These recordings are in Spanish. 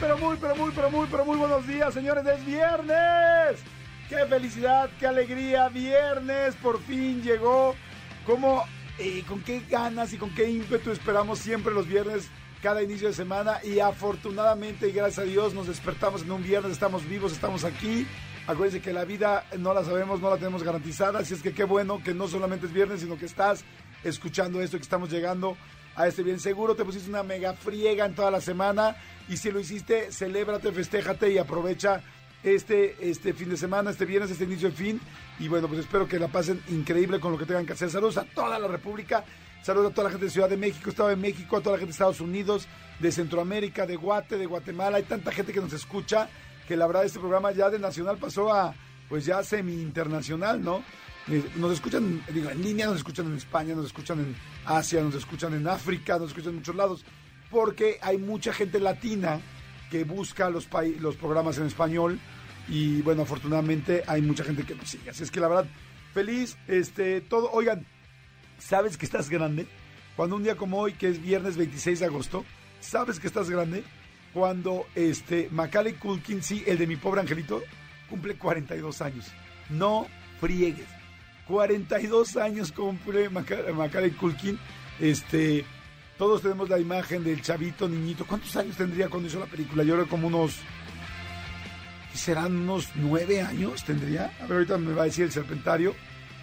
Pero muy, pero muy, pero muy, pero muy buenos días, señores. Es viernes. Qué felicidad, qué alegría. Viernes, por fin llegó. ¿Cómo, eh, con qué ganas y con qué ímpetu esperamos siempre los viernes, cada inicio de semana? Y afortunadamente y gracias a Dios nos despertamos en un viernes, estamos vivos, estamos aquí. Acuérdense que la vida no la sabemos, no la tenemos garantizada. Así es que qué bueno que no solamente es viernes, sino que estás escuchando esto, que estamos llegando a este bien seguro. Te pusiste una mega friega en toda la semana. Y si lo hiciste, celébrate, festéjate y aprovecha este, este fin de semana, este viernes, este inicio de fin. Y bueno, pues espero que la pasen increíble con lo que tengan que hacer. Saludos a toda la República. Saludos a toda la gente de Ciudad de México, Estado de México, a toda la gente de Estados Unidos, de Centroamérica, de Guate, de Guatemala. Hay tanta gente que nos escucha que la verdad este programa ya de nacional pasó a pues ya semi internacional, ¿no? Nos escuchan, digo, en línea, nos escuchan en España, nos escuchan en Asia, nos escuchan en África, nos escuchan en muchos lados, porque hay mucha gente latina que busca los, los programas en español y bueno, afortunadamente hay mucha gente que nos sigue. Así es que la verdad, feliz, este, todo, oigan, ¿sabes que estás grande? Cuando un día como hoy, que es viernes 26 de agosto, ¿sabes que estás grande? Cuando este Macaulay Culkin, sí, el de mi pobre angelito, cumple 42 años. No friegues. 42 años cumple Maca- Macaulay Culkin. Este, todos tenemos la imagen del chavito niñito. ¿Cuántos años tendría cuando hizo la película? Yo creo como unos ¿qué serán unos nueve años tendría. A ver, ahorita me va a decir el serpentario.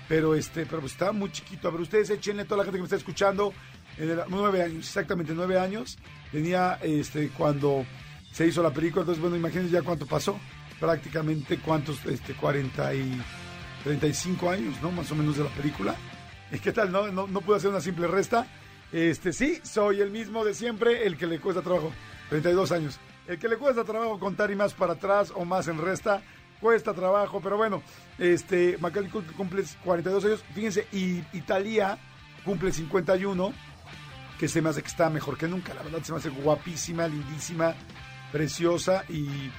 Pero este, pero pues estaba muy chiquito. A ver, ustedes échenle toda la gente que me está escuchando. En nueve años, exactamente nueve años. Tenía este cuando se hizo la película. Entonces, bueno, imagínense ya cuánto pasó. Prácticamente cuántos, este, 40 y 35 años, ¿no? Más o menos de la película. ¿Y qué tal? No, no, pude hacer una simple resta. Este, sí, soy el mismo de siempre, el que le cuesta trabajo. 32 años. El que le cuesta trabajo contar y más para atrás o más en resta, cuesta trabajo. Pero bueno, este, Macaulay Culkin cumple 42 años. Fíjense, y Italia cumple 51, que se me hace que está mejor que nunca. La verdad, se me hace guapísima, lindísima, preciosa y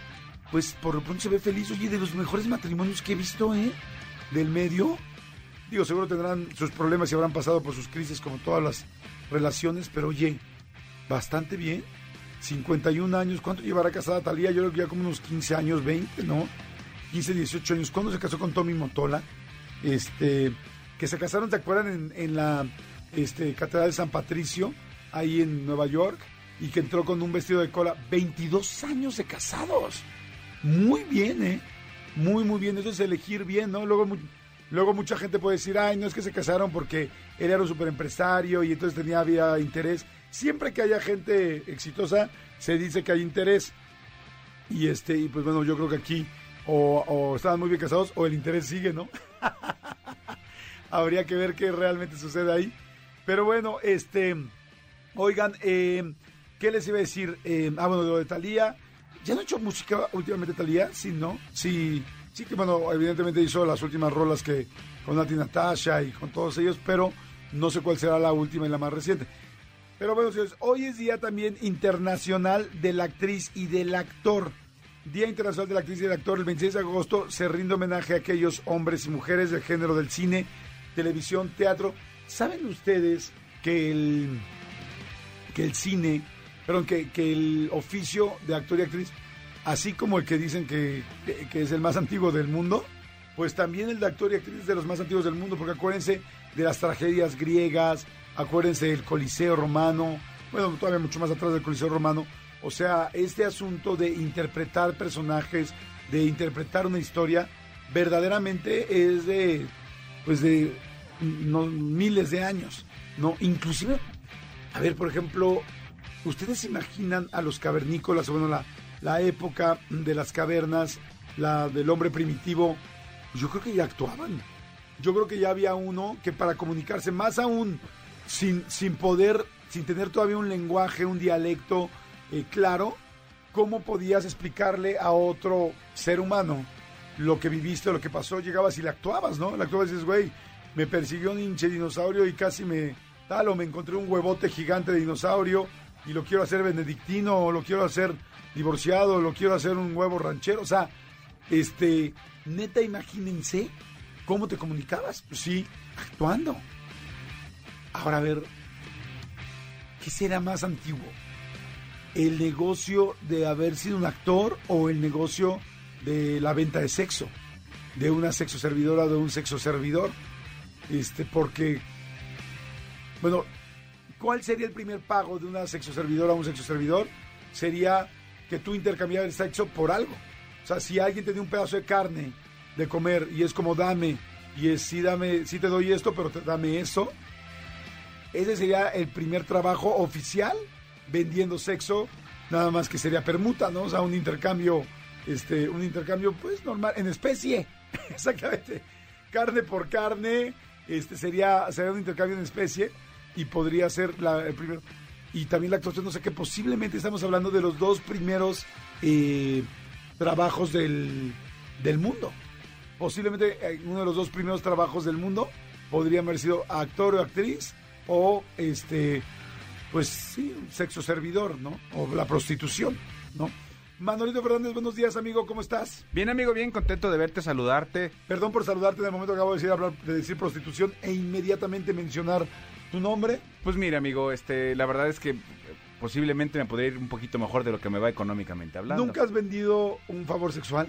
pues por lo pronto se ve feliz. Oye, de los mejores matrimonios que he visto, ¿eh? Del medio. Digo, seguro tendrán sus problemas y habrán pasado por sus crisis como todas las relaciones, pero oye, bastante bien. 51 años, ¿cuánto llevará casada Talía? Yo creo que ya como unos 15 años, 20, ¿no? 15, 18 años. ¿Cuándo se casó con Tommy Motola? Este, que se casaron, ¿te acuerdan? En, en la este, Catedral de San Patricio, ahí en Nueva York, y que entró con un vestido de cola. 22 años de casados. Muy bien, ¿eh? Muy, muy bien. Eso es elegir bien, ¿no? Luego, luego mucha gente puede decir, ay, no es que se casaron porque él era un superempresario y entonces tenía había interés. Siempre que haya gente exitosa, se dice que hay interés. Y este, y pues bueno, yo creo que aquí o, o estaban muy bien casados o el interés sigue, ¿no? Habría que ver qué realmente sucede ahí. Pero bueno, este, oigan, eh, ¿qué les iba a decir? Eh, ah, bueno, lo de Talía. ¿Ya no ha hecho música últimamente Talía? Sí, ¿no? Sí, sí que bueno, evidentemente hizo las últimas rolas que con Nati Natasha y con todos ellos, pero no sé cuál será la última y la más reciente. Pero bueno, señores, hoy es día también internacional de la actriz y del actor. Día Internacional de la Actriz y del Actor, el 26 de agosto, se rinde homenaje a aquellos hombres y mujeres del género del cine, televisión, teatro. ¿Saben ustedes que el, que el cine, perdón, que, que el oficio de actor y actriz, así como el que dicen que, que- es el más antiguo del mundo, pues también el de actor y actriz es de los más antiguos del mundo, porque acuérdense de las tragedias griegas, acuérdense del Coliseo romano, bueno, todavía mucho más atrás del Coliseo romano, o sea, este asunto de interpretar personajes, de interpretar una historia, verdaderamente es de, pues de miles de años, ¿no? Inclusive, a ver, por ejemplo, ¿ustedes imaginan a los cavernícolas, bueno, la, la época de las cavernas, la del hombre primitivo? Yo creo que ya actuaban. Yo creo que ya había uno que para comunicarse, más aún sin, sin poder, sin tener todavía un lenguaje, un dialecto eh, claro, ¿cómo podías explicarle a otro ser humano lo que viviste, lo que pasó? Llegabas y le actuabas, ¿no? Le actuabas y dices, güey, me persiguió un hinche dinosaurio y casi me tal, o me encontré un huevote gigante de dinosaurio y lo quiero hacer benedictino, o lo quiero hacer divorciado, o lo quiero hacer un huevo ranchero. O sea, este, neta, imagínense cómo te comunicabas. Pues sí, actuando. Ahora, a ver, ¿qué será más antiguo? ¿El negocio de haber sido un actor o el negocio de la venta de sexo? De una sexo servidora o de un sexo servidor. Este, porque, bueno, ¿cuál sería el primer pago de una sexo servidora a un sexo servidor? Sería que tú intercambiaras el sexo por algo. O sea, si alguien te dio un pedazo de carne de comer y es como dame, y es sí, dame, sí te doy esto, pero te- dame eso, ese sería el primer trabajo oficial vendiendo sexo, nada más que sería permuta, ¿no? O sea, un intercambio, este, un intercambio, pues normal, en especie, exactamente, carne por carne, este sería, sería un intercambio en especie y podría ser la, el primero. Y también la actuación, no sé qué, posiblemente estamos hablando de los dos primeros eh, trabajos del, del mundo. Posiblemente eh, uno de los dos primeros trabajos del mundo podría haber sido actor o actriz o este pues sí, un sexo servidor, ¿no? O la prostitución, ¿no? Manolito Fernández, buenos días, amigo, ¿cómo estás? Bien, amigo, bien contento de verte, saludarte. Perdón por saludarte en el momento que acabo de decir, hablar, de decir prostitución e inmediatamente mencionar tu nombre. Pues mira, amigo, este, la verdad es que eh, posiblemente me podría ir un poquito mejor de lo que me va económicamente hablando. ¿Nunca has vendido un favor sexual?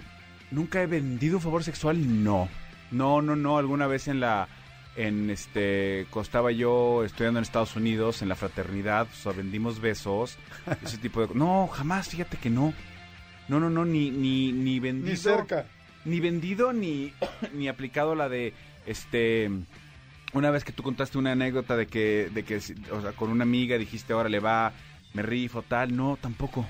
¿Nunca he vendido un favor sexual? No. No, no, no. Alguna vez en la. En este. Estaba yo estudiando en Estados Unidos, en la fraternidad. O sea, vendimos besos. ese tipo de. No, jamás, fíjate que no. No, no, no, ni, ni, ni vendido. Ni cerca. Ni vendido, ni, ni aplicado la de. Este. Una vez que tú contaste una anécdota de que, de que, o sea, con una amiga dijiste, ahora le va, me rifo, tal. No, tampoco.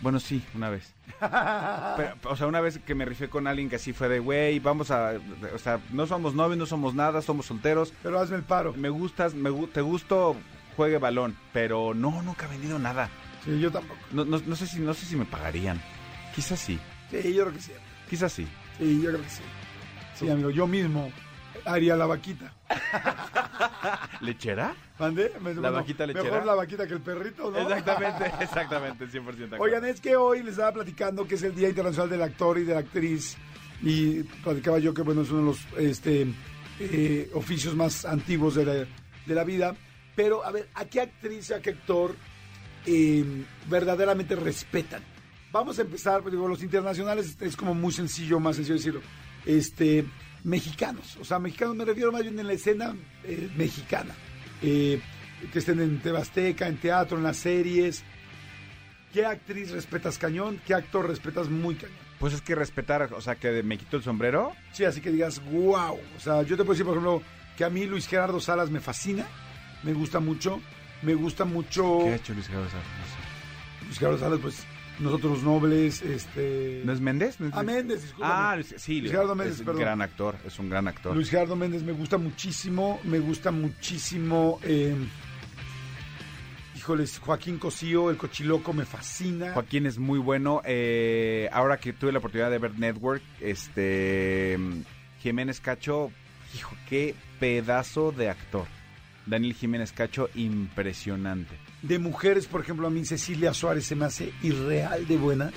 Bueno, sí, una vez. Pero, o sea, una vez que me rifé con alguien que así fue de, güey, vamos a, o sea, no somos novios, no somos nada, somos solteros. Pero hazme el paro. Me gustas, me, te gusto, juegue balón, pero no, nunca he vendido nada. Sí, yo tampoco. No, no, no sé si, no sé si me pagarían. Quizás sí, Sí, yo creo que sí. quizás sí. Sí, yo creo que sí. Sí, amigo, yo mismo haría la vaquita. ¿Lechera? ¿Mandé? Me- ¿La vaquita lechera? Mejor la vaquita que el perrito, ¿no? Exactamente, exactamente, 100% de acuerdo. Oigan, es que hoy les estaba platicando que es el Día Internacional del Actor y de la Actriz. Y platicaba yo que, bueno, es uno de los este, eh, oficios más antiguos de la, de la vida. Pero, a ver, ¿a qué actriz y a qué actor eh, verdaderamente respetan? Vamos a empezar, pues, digo, los internacionales es como muy sencillo, más sencillo decirlo. Este, mexicanos, o sea, mexicanos me refiero más bien en la escena eh, mexicana. Eh, que estén en Tebasteca, en teatro, en las series. ¿Qué actriz respetas cañón? ¿Qué actor respetas muy cañón? Pues es que respetar, o sea, que me quito el sombrero. Sí, así que digas, wow. O sea, yo te puedo decir, por ejemplo, que a mí Luis Gerardo Salas me fascina, me gusta mucho, me gusta mucho ¿Qué ha hecho Luis Gerardo Salas? No sé. Luis Gerardo Salas, pues nosotros nobles, este... ¿No es Méndez? ¿No es Ah, Méndez, discúlpame. Ah, sí, Luis Gerardo Méndez, es un gran actor, es un gran actor. Luis Gerardo Méndez me gusta muchísimo, me gusta muchísimo. eh, híjoles, Joaquín Cosío, el cochiloco, me fascina. Joaquín es muy bueno. eh, ahora que tuve la oportunidad de ver Network, este Jiménez Cacho, hijo, qué pedazo de actor. Daniel Jiménez Cacho, impresionante. De mujeres, por ejemplo, a mí Cecilia Suárez se me hace irreal de buena.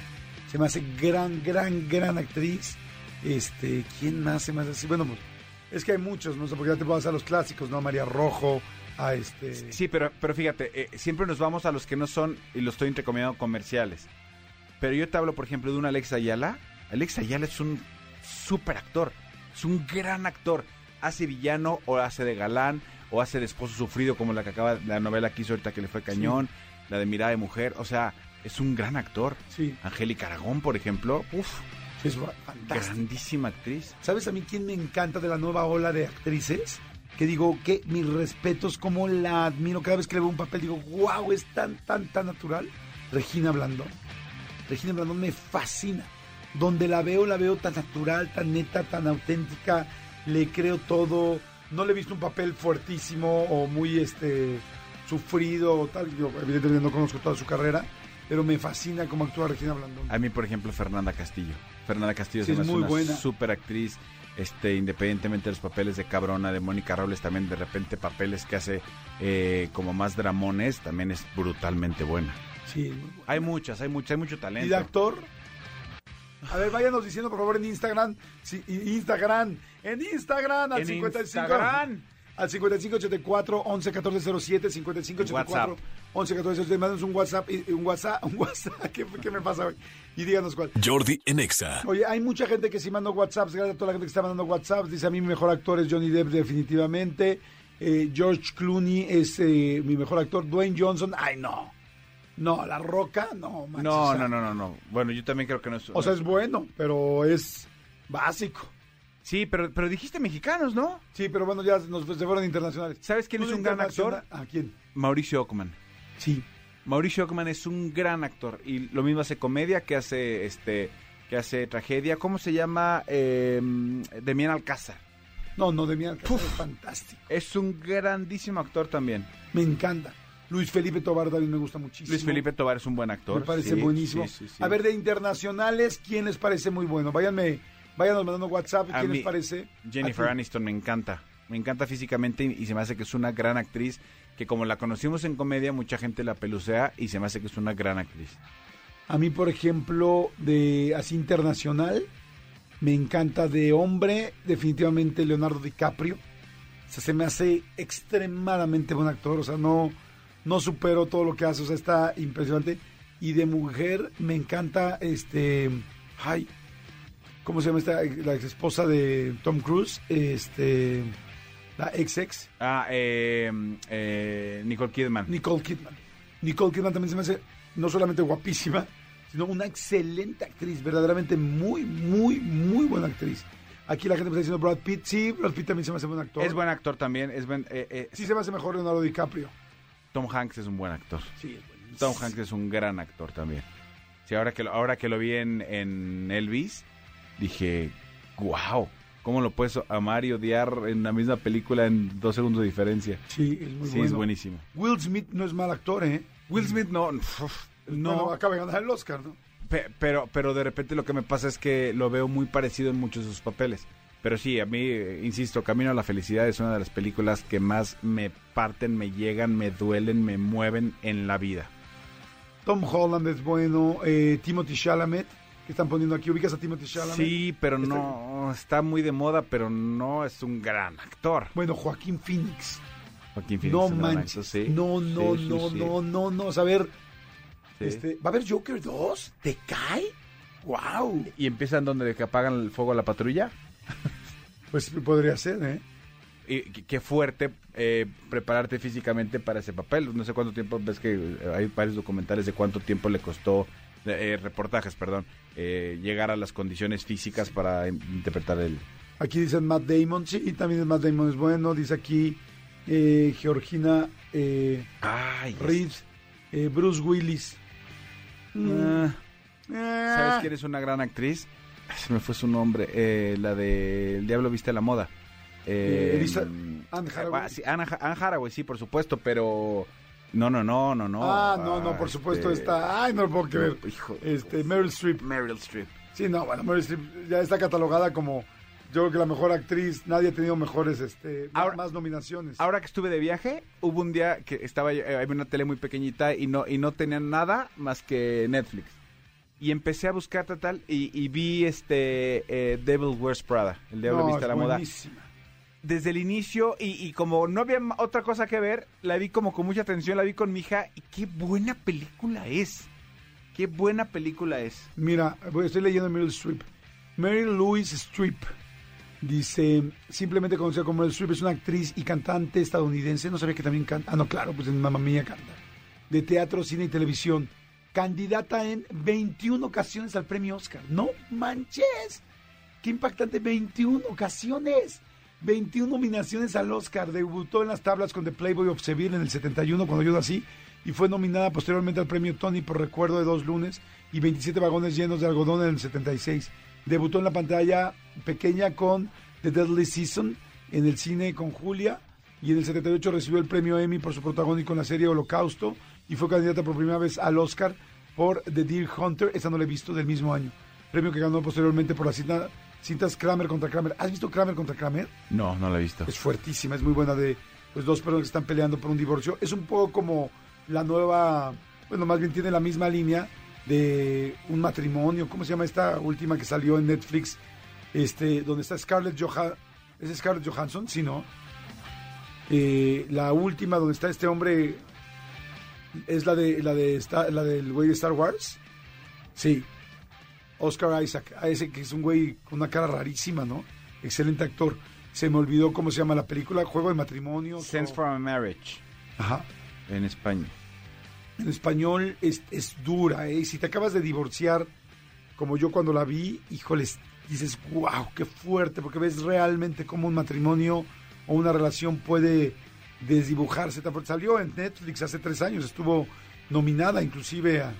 Se me hace gran, gran, gran actriz. Este, ¿quién más se me hace así? Bueno, pues, es que hay muchos, no sé, porque ya te vas a los clásicos, ¿no? A María Rojo, a este... Sí, pero, pero fíjate, eh, siempre nos vamos a los que no son, y lo estoy entrecomillando, comerciales. Pero yo te hablo, por ejemplo, de un Alex Ayala. Alex Ayala es un súper actor, es un gran actor. Hace villano o hace de galán o hace de esposo sufrido como la que acaba, la novela que hizo ahorita que le fue cañón, la de Mirada de Mujer. O sea, es un gran actor. Sí, Angélica Aragón, por ejemplo, uf, es fantástico. grandísima actriz. ¿Sabes a mí quién me encanta de la nueva ola de actrices? Que digo que mis respetos, como la admiro cada vez que le veo un papel, digo, wow, es tan, tan, tan natural. Regina Blandón. Regina Blandón me fascina. Donde la veo, la veo tan natural, tan neta, tan auténtica. Le creo todo. No le he visto un papel fuertísimo o muy este sufrido o tal. Yo, evidentemente no conozco toda su carrera. pero me fascina cómo actúa Regina Blandón. A mí, por ejemplo, Fernanda Castillo. Fernanda Castillo Sí, es muy una buena. super actriz. Este, independientemente de los papeles de cabrona, de Mónica Robles, también de repente papeles que hace eh, como más dramones, también es brutalmente buena. Sí, muy buena. Hay muchas, hay muchas, hay mucho ¿Y talento. de actor? A ver, váyanos diciendo por favor en Instagram. Y- Instagram. En Instagram al En 55. Instagram. Al 5584 11 14 07 5584 11 14 07. Mándanos un WhatsApp. y- Un WhatsApp. Un WhatsApp. ¿Qué, qué me pasa hoy? Y díganos cuál. Jordi en Exa. Oye, hay mucha gente que sí mandó WhatsApps. Gracias a toda la gente que está mandando WhatsApps. Dice a mí mi mejor actor es Johnny Depp, definitivamente. Eh, George Clooney es eh, mi mejor actor. Dwayne Johnson, ay no. No, La Roca, no, manches, No, o sea, no, no, no, no. Bueno, yo también creo que no es. O sea, es bueno, pero es básico. Sí, pero, pero dijiste mexicanos, ¿no? Sí, pero bueno, ya nos se fueron internacionales. ¿Sabes quién ¿Tú es un gran actor? ¿A quién? Mauricio Ockman. Sí. Mauricio Ockman es un gran actor y lo mismo hace comedia que hace este que hace tragedia. ¿Cómo se llama? Eh, Demián Alcázar. No, no, de mi Alcázar es fantástico. Es un grandísimo actor también. Me encanta. Luis Felipe Tobar también me gusta muchísimo. Luis Felipe Tobar es un buen actor. Me parece sí, buenísimo. sí, sí, sí. A ver, de internacionales, ¿quién les parece muy bueno? Váyanme, váyanos mandando WhatsApp. ¿Quién mí, les parece? Jennifer. Aniston me encanta. Me encanta físicamente y, y se me hace que es una gran actriz. Que como la conocimos en comedia, mucha gente la pelucea y se me hace que es una gran actriz. A mí, por ejemplo, de así internacional, me encanta de hombre, definitivamente Leonardo DiCaprio. O sea, se me hace extremadamente buen actor. O sea, no, no supero todo lo que hace. O sea, está impresionante. Y de mujer, me encanta este. Ay, ¿cómo se llama esta? La ex esposa de Tom Cruise. Este. La ex ex. Ah, eh, eh, Nicole Kidman. Nicole Kidman. Nicole Kidman también se me hace no solamente guapísima, sino una excelente actriz, verdaderamente muy, muy, muy buena actriz. Aquí la gente me está diciendo Brad Pitt, sí, Brad Pitt también se me hace buen actor. Es buen actor también. Es buen, eh, eh, Sí se me hace mejor Leonardo DiCaprio. Tom Hanks es un buen actor. Sí, es buenísimo. Tom Hanks es un gran actor también. Sí, ahora que lo, ahora que lo vi en, en Elvis, dije, wow, ¿cómo lo puedes amar y odiar en la misma película en dos segundos de diferencia? Sí, es muy sí, bueno. es buenísimo. Will Smith no es mal actor, ¿eh? Will Smith no, uf, No, acaba de ganar el Oscar, ¿no? pe- pero, pero de repente lo que me pasa es que lo veo muy parecido en muchos de sus papeles. Pero sí, a mí, eh, insisto, Camino a la Felicidad es una de las películas que más me parten, me llegan, me duelen, me mueven en la vida. Tom Holland es bueno. eh, Timothy Chalamet, que están poniendo aquí. ¿Ubicas a Timothy Chalamet? Sí, pero Está- no, está muy de moda, pero no es un gran actor. Bueno, Joaquín Phoenix. Joaquín Phoenix No manches. sí. No, no, Sí, no, sí. no, no, no. O sea, a ver, este, ¿va a haber Joker 2? ¿Te cae? ¡Wow! ¿Y empiezan donde que apagan el fuego a la patrulla? Pues podría ser, ¿eh? Y qué- fuerte eh, prepararte físicamente para ese papel. No sé cuánto tiempo, ves que eh, hay varios documentales de cuánto tiempo le costó, eh, reportajes, perdón, eh, llegar a las condiciones físicas para in- interpretar el... Aquí dicen Matt Damon. Sí, también es Matt Damon es bueno. Dice aquí eh, Georgina eh, Ay, Reed, eh, Bruce Willis. Ah, Ah, ¿Sabes quién es una gran actriz? Se me fue su nombre, eh, la de El Diablo Viste la Moda. Eh, Elisa- mm, Anne Hathaway. ah, sí, Anne, Ha- Anne Hathaway, sí, por supuesto, pero... No, no, no, no, no. Ah, no, no, por supuesto este, está. Ay, no lo puedo creer. hijo, Este, Meryl Streep. Meryl Streep. Sí, no, bueno, Meryl Streep ya está catalogada como, yo creo que la mejor actriz. Nadie ha tenido mejores, este, Ahora- más nominaciones. Ahora que estuve de viaje, hubo un día que estaba eh, había una tele muy pequeñita y no y no tenía nada más que Netflix. Y empecé a buscar tal, tal y, y vi este eh, Devil Wears Prada, el diablo No, viste a la moda. Desde el inicio y, como no había otra cosa que ver, la vi como con mucha atención, la vi con mi hija y qué buena película es. Qué buena película es. Mira, estoy leyendo Meryl Streep. Meryl Louise Streep dice, simplemente conocida como Meryl Streep, es una actriz y cantante estadounidense. No sabía que también canta. Ah, no, claro, pues en Mamma Mía canta. De teatro, cine y televisión. Candidata en 21 ocasiones al premio Oscar. ¡No manches! ¡Qué impactante! 21 ocasiones. 21 nominaciones al Oscar. Debutó en las tablas con The Playboy of Seville en el 71 cuando yo nací y fue nominada posteriormente al premio Tony por Recuerdo de dos lunes y 27 vagones llenos de algodón en el 76. Debutó en la pantalla pequeña con The Deadly Season en el cine con Julia y en el 78 recibió el premio Emmy por su protagónico en la serie Holocausto y fue candidata por primera vez al Oscar por The Deer Hunter. Esa no la he visto del mismo año. Premio que ganó posteriormente por la cinta, cintas Kramer contra Kramer. ¿Has visto Kramer contra Kramer? No, no la he visto. Es fuertísima, es muy buena de pues, dos personas que están peleando por un divorcio. Es un poco como la nueva, bueno, más bien tiene la misma línea de un matrimonio. ¿Cómo se llama esta última que salió en Netflix? Este, donde está Scarlett Johansson. ¿Es Scarlett Johansson? Sí, ¿no? Eh, la última donde está este hombre es la de la de la del güey de Star Wars. Sí. Oscar Isaac, a ese que es un güey con una cara rarísima, ¿no? Excelente actor. Se me olvidó cómo se llama la película, Juego de Matrimonio. Sense for a Marriage, Ajá. en España. En español es, es dura, ¿eh? Y Si te acabas de divorciar, como yo cuando la vi, híjoles, dices, wow, qué fuerte, porque ves realmente cómo un matrimonio o una relación puede desdibujarse. Salió en Netflix hace tres años, estuvo nominada inclusive a...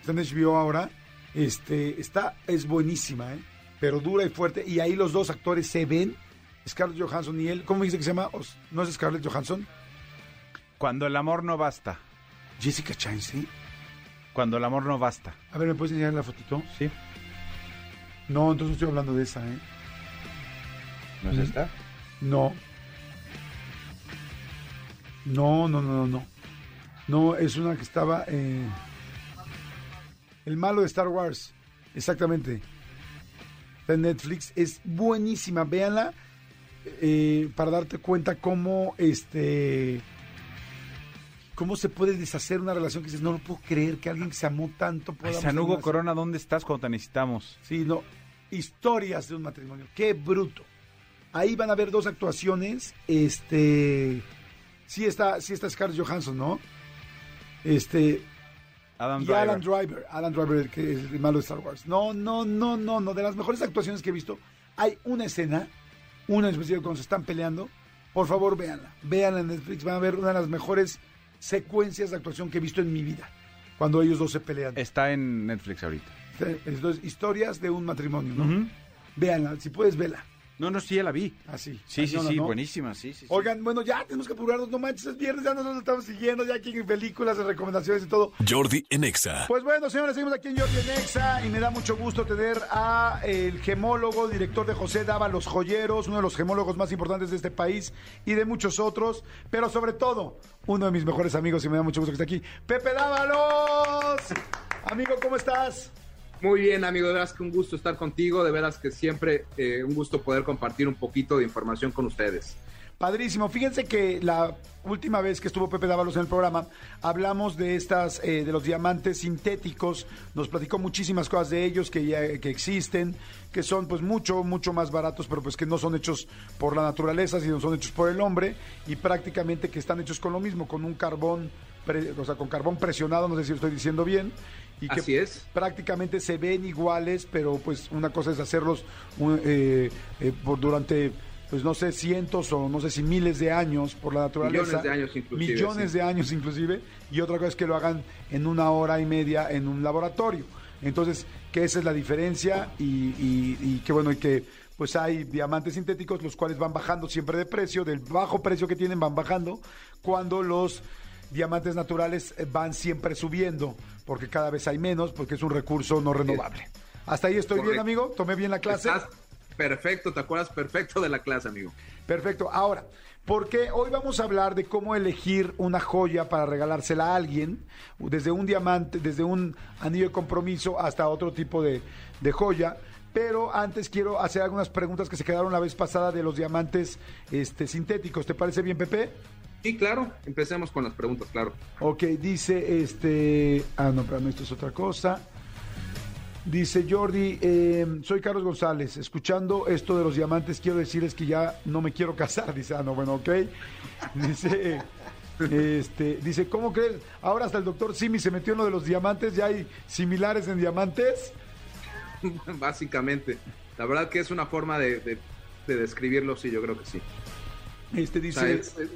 Está en HBO ahora. Este, está, es buenísima, ¿eh? Pero dura y fuerte. Y ahí los dos actores se ven. Scarlett Johansson y él. ¿Cómo dice que se llama? ¿No es Scarlett Johansson? Cuando el amor no basta. Jessica Chastain. Cuando el amor no basta. A ver, ¿me puedes enseñar la fotito? ¿Sí? No, entonces no estoy hablando de esa, ¿eh? ¿No es esta? No. No, no, no, no, no. No, es una que estaba... eh, El malo de Star Wars. Exactamente. Está en Netflix. Es buenísima. Véanla eh, para darte cuenta cómo este... Cómo se puede deshacer una relación que dices, no lo puedo creer que alguien que se amó tanto pueda... San Hugo Corona, ¿dónde estás cuando te necesitamos? Sí, no. Historias de un matrimonio. Qué bruto. Ahí van a ver dos actuaciones. Este. Sí está, sí está Scarlett Johansson, ¿no? Este. Adam y Driver. Alan Driver. Alan Driver, que es el malo de Star Wars. No, no, no, no, no. De las mejores actuaciones que he visto. Hay una escena, una en especial cuando se están peleando. Por favor, véanla. Véanla en Netflix. Van a ver una de las mejores secuencias de actuación que he visto en mi vida. Cuando ellos dos se pelean. Está en Netflix ahorita. Entonces, historias de un matrimonio, ¿no? Véanla, si puedes, vela. No, no, sí, ya la vi. Así. Sí, sí, sí, ¿no? buenísima, sí, sí. sí. Oigan, bueno, ya tenemos que apurarnos, no manches, es viernes, ya nos estamos siguiendo, ya aquí en películas, en recomendaciones y todo. Jordi en Exa. Pues bueno, señores, seguimos aquí en Jordi en Exa y me da mucho gusto tener a el gemólogo, director de José Dava Los Joyeros, uno de los gemólogos más importantes de este país y de muchos otros, pero sobre todo, uno de mis mejores amigos y me da mucho gusto que esté aquí, Pepe Dávalos. Amigo, ¿cómo estás? Muy bien, amigo, de veras que un gusto estar contigo, de veras que siempre eh, un gusto poder compartir un poquito de información con ustedes. Padrísimo. Fíjense que la última vez que estuvo Pepe Dávalos en el programa, hablamos de estas, eh, de los diamantes sintéticos. Nos platicó muchísimas cosas de ellos que ya que existen, que son pues mucho, mucho más baratos, pero pues que no son hechos por la naturaleza, sino son hechos por el hombre y prácticamente que están hechos con lo mismo, con un carbón, pre- o sea, con carbón presionado, no sé si lo estoy diciendo bien. Y que Así es. prácticamente se ven iguales, pero pues una cosa es hacerlos eh, eh, por durante, pues no sé, cientos o no sé si miles de años por la naturaleza. Millones de años inclusive, Millones sí. de años inclusive. Y otra cosa es que lo hagan en una hora y media en un laboratorio. Entonces, que esa es la diferencia y, y, y que bueno, y que pues hay diamantes sintéticos los cuales van bajando siempre de precio, del bajo precio que tienen van bajando, cuando los diamantes naturales eh, van siempre subiendo, porque cada vez hay menos, porque es un recurso no renovable. Hasta ahí estoy bien, amigo. Tomé bien la clase. Estás perfecto, te acuerdas perfecto de la clase, amigo. Perfecto. Ahora, porque hoy vamos a hablar de cómo elegir una joya para regalársela a alguien, desde un diamante, desde un anillo de compromiso hasta otro tipo de, de joya. Pero antes quiero hacer algunas preguntas que se quedaron la vez pasada de los diamantes este, sintéticos. ¿Te parece bien, Pepe? Sí, claro, empecemos con las preguntas, claro. Ok, dice este. Ah, no, pero esto es otra cosa. Dice Jordi, eh, soy Carlos González. Escuchando esto de los diamantes, quiero decirles que ya no me quiero casar. Dice, ah, no, bueno, ok. Dice, este, dice, ¿cómo crees? Ahora hasta el doctor Simi se metió en lo de los diamantes. ¿Ya hay similares en diamantes? Básicamente, la verdad que es una forma de, de- de describirlo, sí, yo creo que sí. Este O sea, dice, es, es-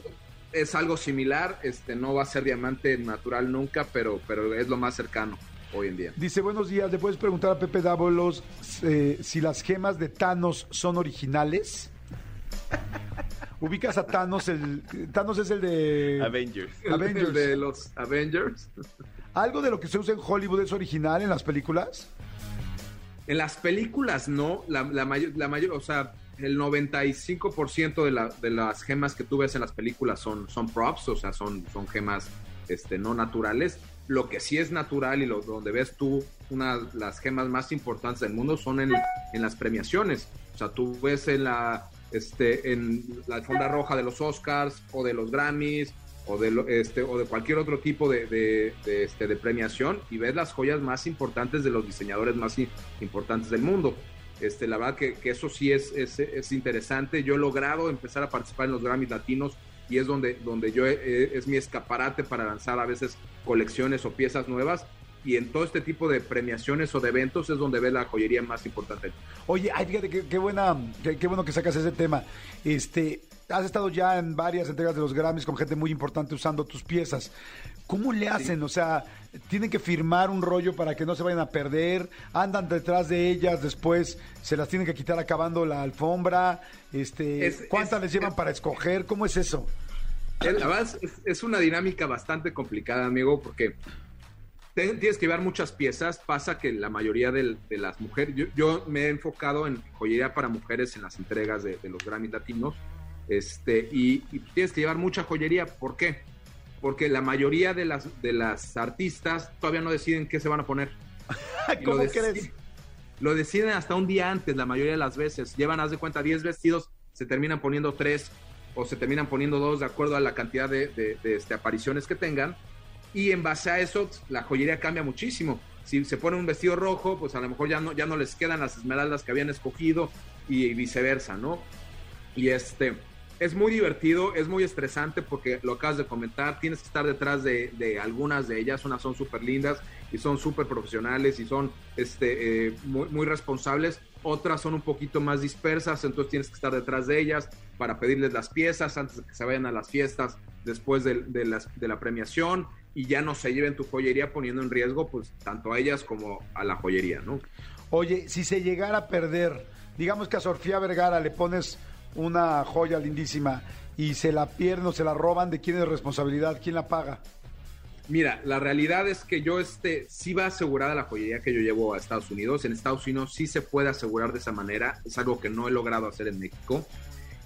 es algo similar, este, no va a ser diamante natural nunca, pero, pero es lo más cercano hoy en día. dice, buenos días. ¿Le puedes preguntar a Pepe Dávolos eh, si las gemas de Thanos son originales? Ubicas a Thanos, el Thanos es el de Avengers. Avengers. el de los Avengers. ¿Algo de lo que se usa en Hollywood es original en las películas? En las películas no, la, la mayor, la mayor, o sea, el 95% de, de las gemas que tú ves en las películas son, son props, o sea, son, son gemas este, no naturales. Lo que sí es natural y lo, donde ves tú una las gemas más importantes del mundo son en, en las premiaciones. O sea, tú ves en la, este, en la alfombra roja de los Oscars o de los Grammys o de, este, o de cualquier otro tipo de, de, este, de premiación y ves las joyas más importantes de los diseñadores más importantes del mundo. Este, la verdad que, que eso sí es, es, es interesante. Yo he logrado empezar a participar en los Grammys latinos y es donde, donde yo es mi escaparate para lanzar a veces colecciones o piezas nuevas. Y en todo este tipo de premiaciones o de eventos es donde ves la joyería más importante. Oye, ay, fíjate qué, qué buena, qué, qué bueno que sacas ese tema. Este, has estado ya en varias entregas de los Grammys con gente muy importante usando tus piezas. ¿Cómo le hacen? O sea, tienen que firmar un rollo para que no se vayan a perder, andan detrás de ellas, después se las tienen que quitar acabando la alfombra. Este, Es- ¿cuántas es- les llevan es- para escoger? ¿Cómo es eso? La verdad es, una dinámica bastante complicada, amigo, porque tienes que llevar muchas piezas. Pasa que la mayoría de, las mujeres, yo, yo me he enfocado en joyería para mujeres en las entregas de, de los Grammys latinos, este, y, y tienes que llevar mucha joyería. ¿Por qué? Porque la mayoría de las, de las artistas todavía no deciden qué se van a poner. Y ¿Cómo lo crees? Lo deciden hasta un día antes, la mayoría de las veces. Llevan, haz de cuenta, 10 vestidos, se terminan poniendo 3 o se terminan poniendo 2 de acuerdo a la cantidad de, de- de, este, apariciones que tengan. Y en base a eso, la joyería cambia muchísimo. Si se pone un vestido rojo, pues a lo mejor ya no, ya no les quedan las esmeraldas que habían escogido y viceversa, ¿no? Y este, es muy divertido, es muy estresante porque lo acabas de comentar, tienes que estar detrás de, de algunas de ellas, unas son súper lindas y son súper profesionales y son este, eh, muy, responsables, otras son un poquito más dispersas, entonces tienes que estar detrás de ellas para pedirles las piezas antes de que se vayan a las fiestas después de, de las, de la premiación y ya no se lleven tu joyería poniendo en riesgo pues tanto a ellas como a la joyería, ¿no? Oye, si se llegara a perder, digamos que a Sofía Vergara le pones una joya lindísima y se la pierden o se la roban, ¿de quién es responsabilidad? ¿Quién la paga? Mira, la realidad es que yo este sí va asegurada la joyería que yo llevo a Estados Unidos. En Estados Unidos sí se puede asegurar de esa manera. Es algo que no he logrado hacer en México.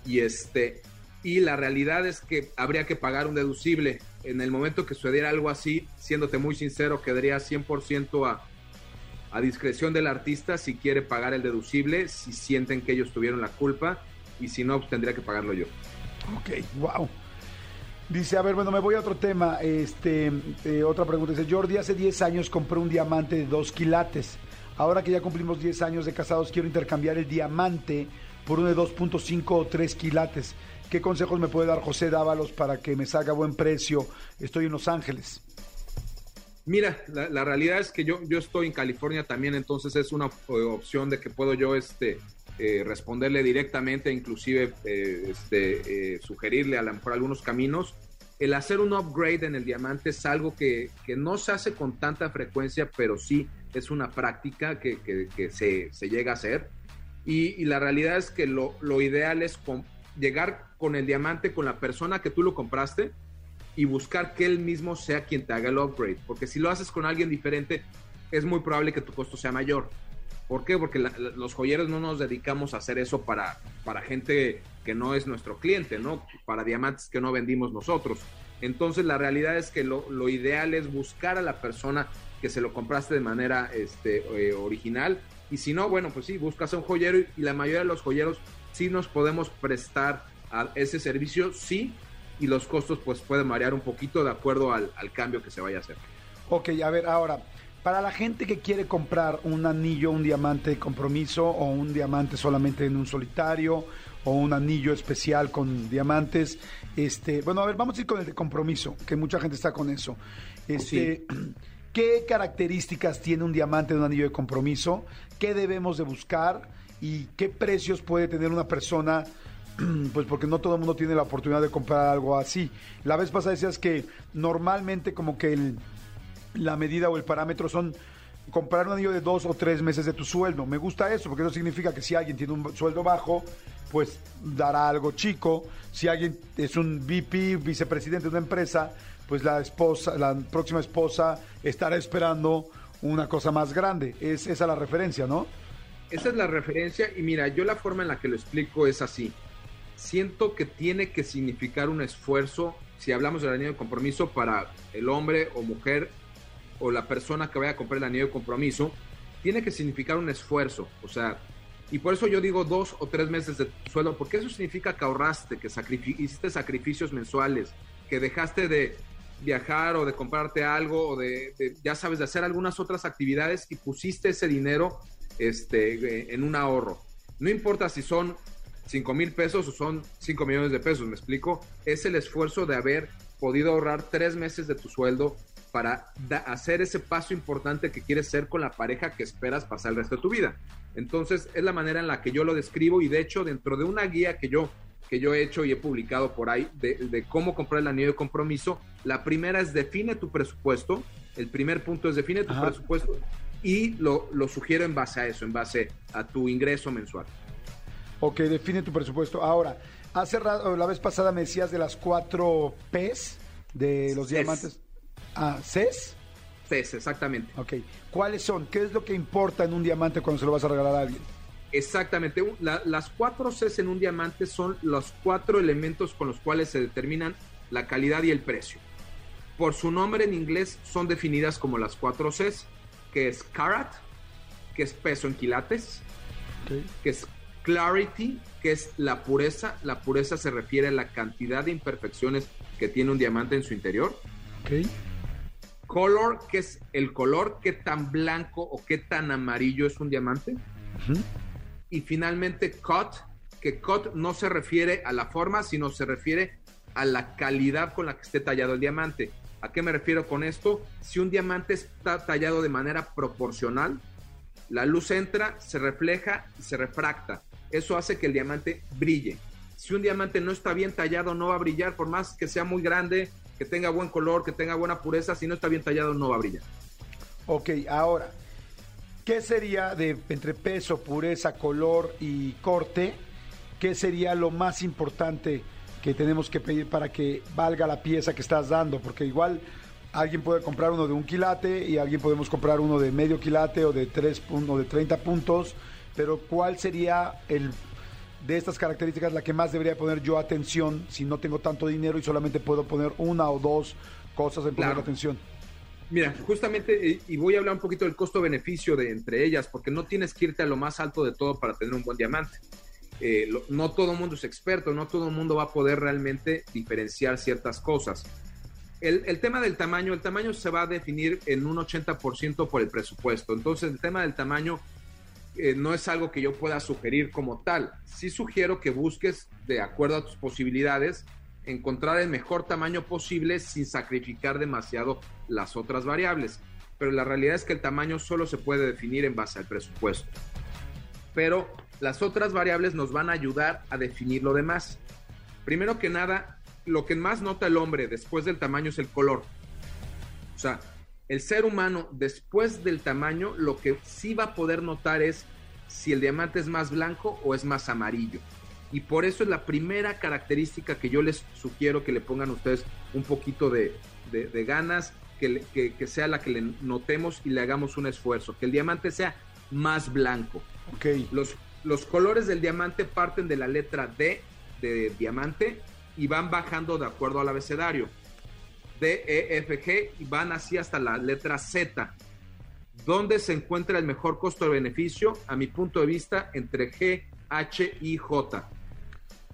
Y este y la realidad es que habría que pagar un deducible. En el momento que sucediera algo así, siéndote muy sincero, quedaría 100% a, a discreción del artista si quiere pagar el deducible, si sienten que ellos tuvieron la culpa y si no, pues tendría que pagarlo yo. Ok, wow. Dice, a ver, bueno, me voy a otro tema. Este, eh, otra pregunta. Dice, Jordi, hace 10 años compré un diamante de 2 quilates. Ahora que ya cumplimos 10 años de casados, quiero intercambiar el diamante por uno de 2.5 o 3 quilates. ¿Qué consejos me puede dar José Dávalos para que me salga a buen precio? Estoy en Los Ángeles. Mira, la, la realidad es que yo, yo estoy en California también, entonces es una eh, opción de que puedo yo este, eh, responderle directamente, inclusive eh, este, eh, sugerirle a lo mejor algunos caminos. El hacer un upgrade en el diamante es algo que, que no se hace con tanta frecuencia, pero sí es una práctica que, que- se, se llega a hacer. Y, la realidad es que lo, lo ideal es llegar con el diamante con la persona que tú lo compraste, y buscar que él mismo sea quien te haga el upgrade. Porque si lo haces con alguien diferente, es muy probable que tu costo sea mayor. ¿Por qué? Porque los joyeros no nos dedicamos a hacer eso para, para gente que no es nuestro cliente, ¿no? Para diamantes que no vendimos nosotros. Entonces la realidad es que lo, lo ideal es buscar a la persona que se lo compraste de manera este, eh, original. Y si no, bueno, pues sí, buscas a un joyero y la mayoría de los joyeros sí nos podemos prestar ese servicio, sí, y los costos pues pueden variar un poquito de acuerdo al, al cambio que se vaya a hacer. Ok, a ver, ahora, para la gente que quiere comprar un anillo, un diamante de compromiso o un diamante solamente en un solitario o un anillo especial con diamantes, este, bueno, a ver, vamos a ir con el de compromiso, que mucha gente está con eso. Este, ¿Qué características tiene un diamante de un anillo de compromiso? ¿Qué debemos de buscar? ¿Y qué precios puede tener una persona pues porque no todo el mundo tiene la oportunidad de comprar algo así. La vez pasada decías que normalmente como que el, la medida o el parámetro son comprar un anillo de dos o tres meses de tu sueldo. Me gusta eso, porque eso significa que si alguien tiene un sueldo bajo, pues dará algo chico. Si alguien es un VP, vicepresidente de una empresa, pues la esposa, la próxima esposa estará esperando una cosa más grande. Es esa la referencia, ¿no? Esa es la referencia y mira, yo la forma en la que lo explico es así. Siento que tiene que significar un esfuerzo, si hablamos del anillo de compromiso, para el hombre o mujer o la persona que vaya a comprar el anillo de compromiso, tiene que significar un esfuerzo. O sea, y por eso yo digo dos o tres meses de sueldo, porque eso significa que ahorraste, que sacrifi- hiciste sacrificios mensuales, que dejaste de viajar o de comprarte algo o de, de, ya sabes, de hacer algunas otras actividades y pusiste ese dinero este, eh, en un ahorro. No importa si son 5 mil pesos o son 5 millones de pesos, me explico. Es el esfuerzo de haber podido ahorrar tres meses de tu sueldo para hacer ese paso importante que quieres ser con la pareja que esperas pasar el resto de tu vida. Entonces, es la manera en la que yo lo describo y de hecho, dentro de una guía que yo, que yo he hecho y he publicado por ahí de, de cómo comprar el anillo de compromiso, la primera es define tu presupuesto. El primer punto es define tu Ajá. presupuesto y lo, lo sugiero en base a eso, en base a tu ingreso mensual. Ok, define tu presupuesto. Ahora, hace rato, la vez pasada me decías de las cuatro P's de los diamantes. Ah, ¿Cs? Cs, exactamente. Ok. ¿Cuáles son? ¿Qué es lo que importa en un diamante cuando se lo vas a regalar a alguien? Exactamente. La- las cuatro Cs en un diamante son los cuatro elementos con los cuales se determinan la calidad y el precio. Por su nombre en inglés son definidas como las cuatro Cs, que es carat, que es peso en quilates, Ok. que es clarity, que es la pureza. La pureza se refiere a la cantidad de imperfecciones que tiene un diamante en su interior. Ok. Color, que es el color, qué tan blanco o qué tan amarillo es un diamante. Y finalmente cut, que cut no se refiere a la forma, sino se refiere a la calidad con la que esté tallado el diamante. ¿A qué me refiero con esto? Si un diamante está tallado de manera proporcional, la luz entra, se refleja y se refracta. Eso hace que el diamante brille. Si un diamante no está bien tallado, no va a brillar, por más que sea muy grande, que tenga buen color, que tenga buena pureza, si no está bien tallado, no va a brillar. Ok, ahora, ¿qué sería de entre peso, pureza, color y corte? ¿Qué sería lo más importante que tenemos que pedir para que valga la pieza que estás dando? Porque igual alguien puede comprar uno de un quilate y alguien podemos comprar uno de medio quilate o de tres puntos, o de 30 puntos, pero ¿cuál sería el de estas características la que más debería poner yo atención si no tengo tanto dinero y solamente puedo poner una o dos cosas en poner Claro. atención? Mira, justamente, y- y voy a hablar un poquito del costo-beneficio de entre ellas, porque no tienes que irte a lo más alto de todo para tener un buen diamante. Eh, lo- no todo el mundo es experto, no todo el mundo va a poder realmente diferenciar ciertas cosas. El, el tema del tamaño, el tamaño se va a definir en un 80% por el presupuesto. Entonces, el tema del tamaño eh, no es algo que yo pueda sugerir como tal. Sí sugiero que busques, de acuerdo a tus posibilidades, encontrar el mejor tamaño posible sin sacrificar demasiado las otras variables. Pero la realidad es que el tamaño solo se puede definir en base al presupuesto. Pero las otras variables nos van a ayudar a definir lo demás. Primero que nada, lo que más nota el hombre después del tamaño es el color. O sea, el ser humano después del tamaño lo que sí va a poder notar es si el diamante es más blanco o es más amarillo. Y por eso es la primera característica que yo les sugiero que le pongan ustedes un poquito de, de- de ganas, que, le- que- que sea la que le notemos y le hagamos un esfuerzo, que el diamante sea más blanco. Ok. Los, los colores del diamante parten de la letra D de diamante y van bajando de acuerdo al abecedario. D, E, F, G y van así hasta la letra Z. ¿Dónde se encuentra el mejor costo-beneficio? A mi punto de vista, entre G, H y J.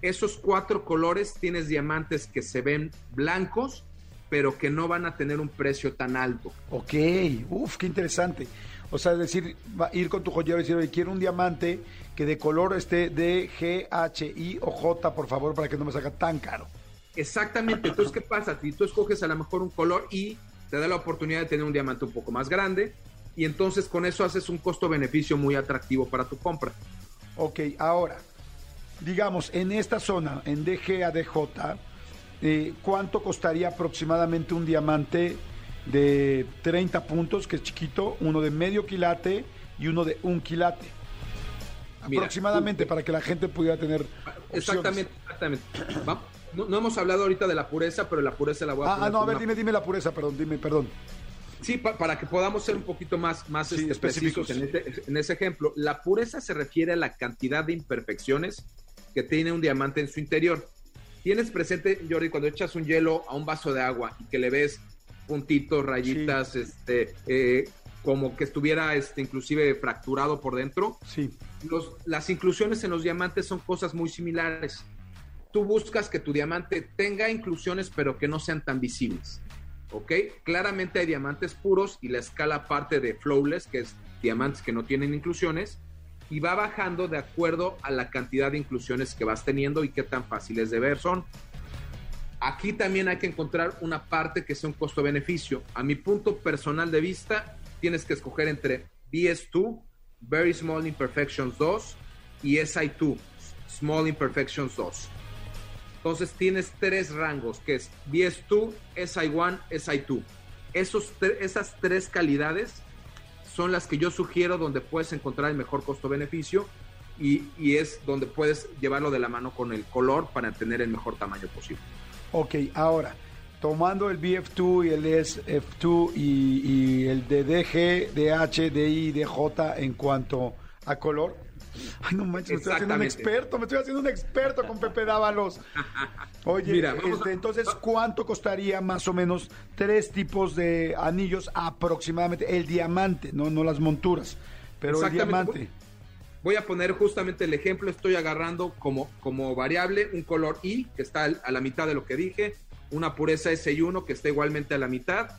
Esos cuatro colores tienes diamantes que se ven blancos, pero que no van a tener un precio tan alto. Ok, uf, qué interesante. O sea, es decir, ir con tu joyero y decir, oye, quiero un diamante que de color esté D, G, H, I o J, por favor, para que no me salga tan caro. Exactamente. Entonces, ¿qué pasa? Si tú escoges a lo mejor un color y te da la oportunidad de tener un diamante un poco más grande, y entonces con eso haces un costo-beneficio muy atractivo para tu compra. Ok, ahora, digamos, en esta zona, en DG a DJ, eh, ¿cuánto costaría aproximadamente un diamante de 30 puntos, que es chiquito, uno de medio quilate y uno de un quilate? Mira, Aproximadamente, tú- para que la gente pudiera tener opciones. Exactamente, exactamente. Va- no, no hemos hablado ahorita de la pureza, pero la pureza la voy a Ah, poner ah, no, a ver, una- dime, dime la pureza, perdón, dime, perdón. Sí, pa- para que podamos ser un poquito más, más Sí, este, específicos. en, este- en ese ejemplo. La pureza se refiere a la cantidad de imperfecciones que tiene un diamante en su interior. Tienes presente, Jordi, cuando echas un hielo a un vaso de agua y que le ves puntitos, rayitas, este, eh, como que estuviera este, inclusive fracturado por dentro. Sí. Los- las inclusiones en los diamantes son cosas muy similares. Tú buscas que tu diamante tenga inclusiones, pero que no sean tan visibles. ¿Ok? Claramente hay diamantes puros y la escala parte de flawless, que es diamantes que no tienen inclusiones, y va bajando de acuerdo a la cantidad de inclusiones que vas teniendo y qué tan fáciles de ver son. Aquí también hay que encontrar una parte que sea un costo-beneficio. A mi punto personal de vista, tienes que escoger entre BS2, Very Small Imperfections 2, y SI2, Small Imperfections 2. Entonces tienes tres rangos, que es BS2, SI1, SI2. Esos esas tres calidades son las que yo sugiero donde puedes encontrar el mejor costo-beneficio y, y es donde puedes llevarlo de la mano con el color para tener el mejor tamaño posible. Ok, ahora, tomando el BF2 y el SF2 y, el de DG, DH, DI, DJ en cuanto a color. Ay, no manches, me estoy haciendo un experto, me estoy haciendo un experto con Pepe Dávalos. Oye, Mira, este, a- entonces, ¿cuánto costaría más o menos tres tipos de anillos aproximadamente? El diamante, no, no las monturas, pero el Exactamente. diamante. Voy a poner justamente el ejemplo, estoy agarrando como, como variable un color I, que está a la mitad de lo que dije, una pureza SI1 que está igualmente a la mitad,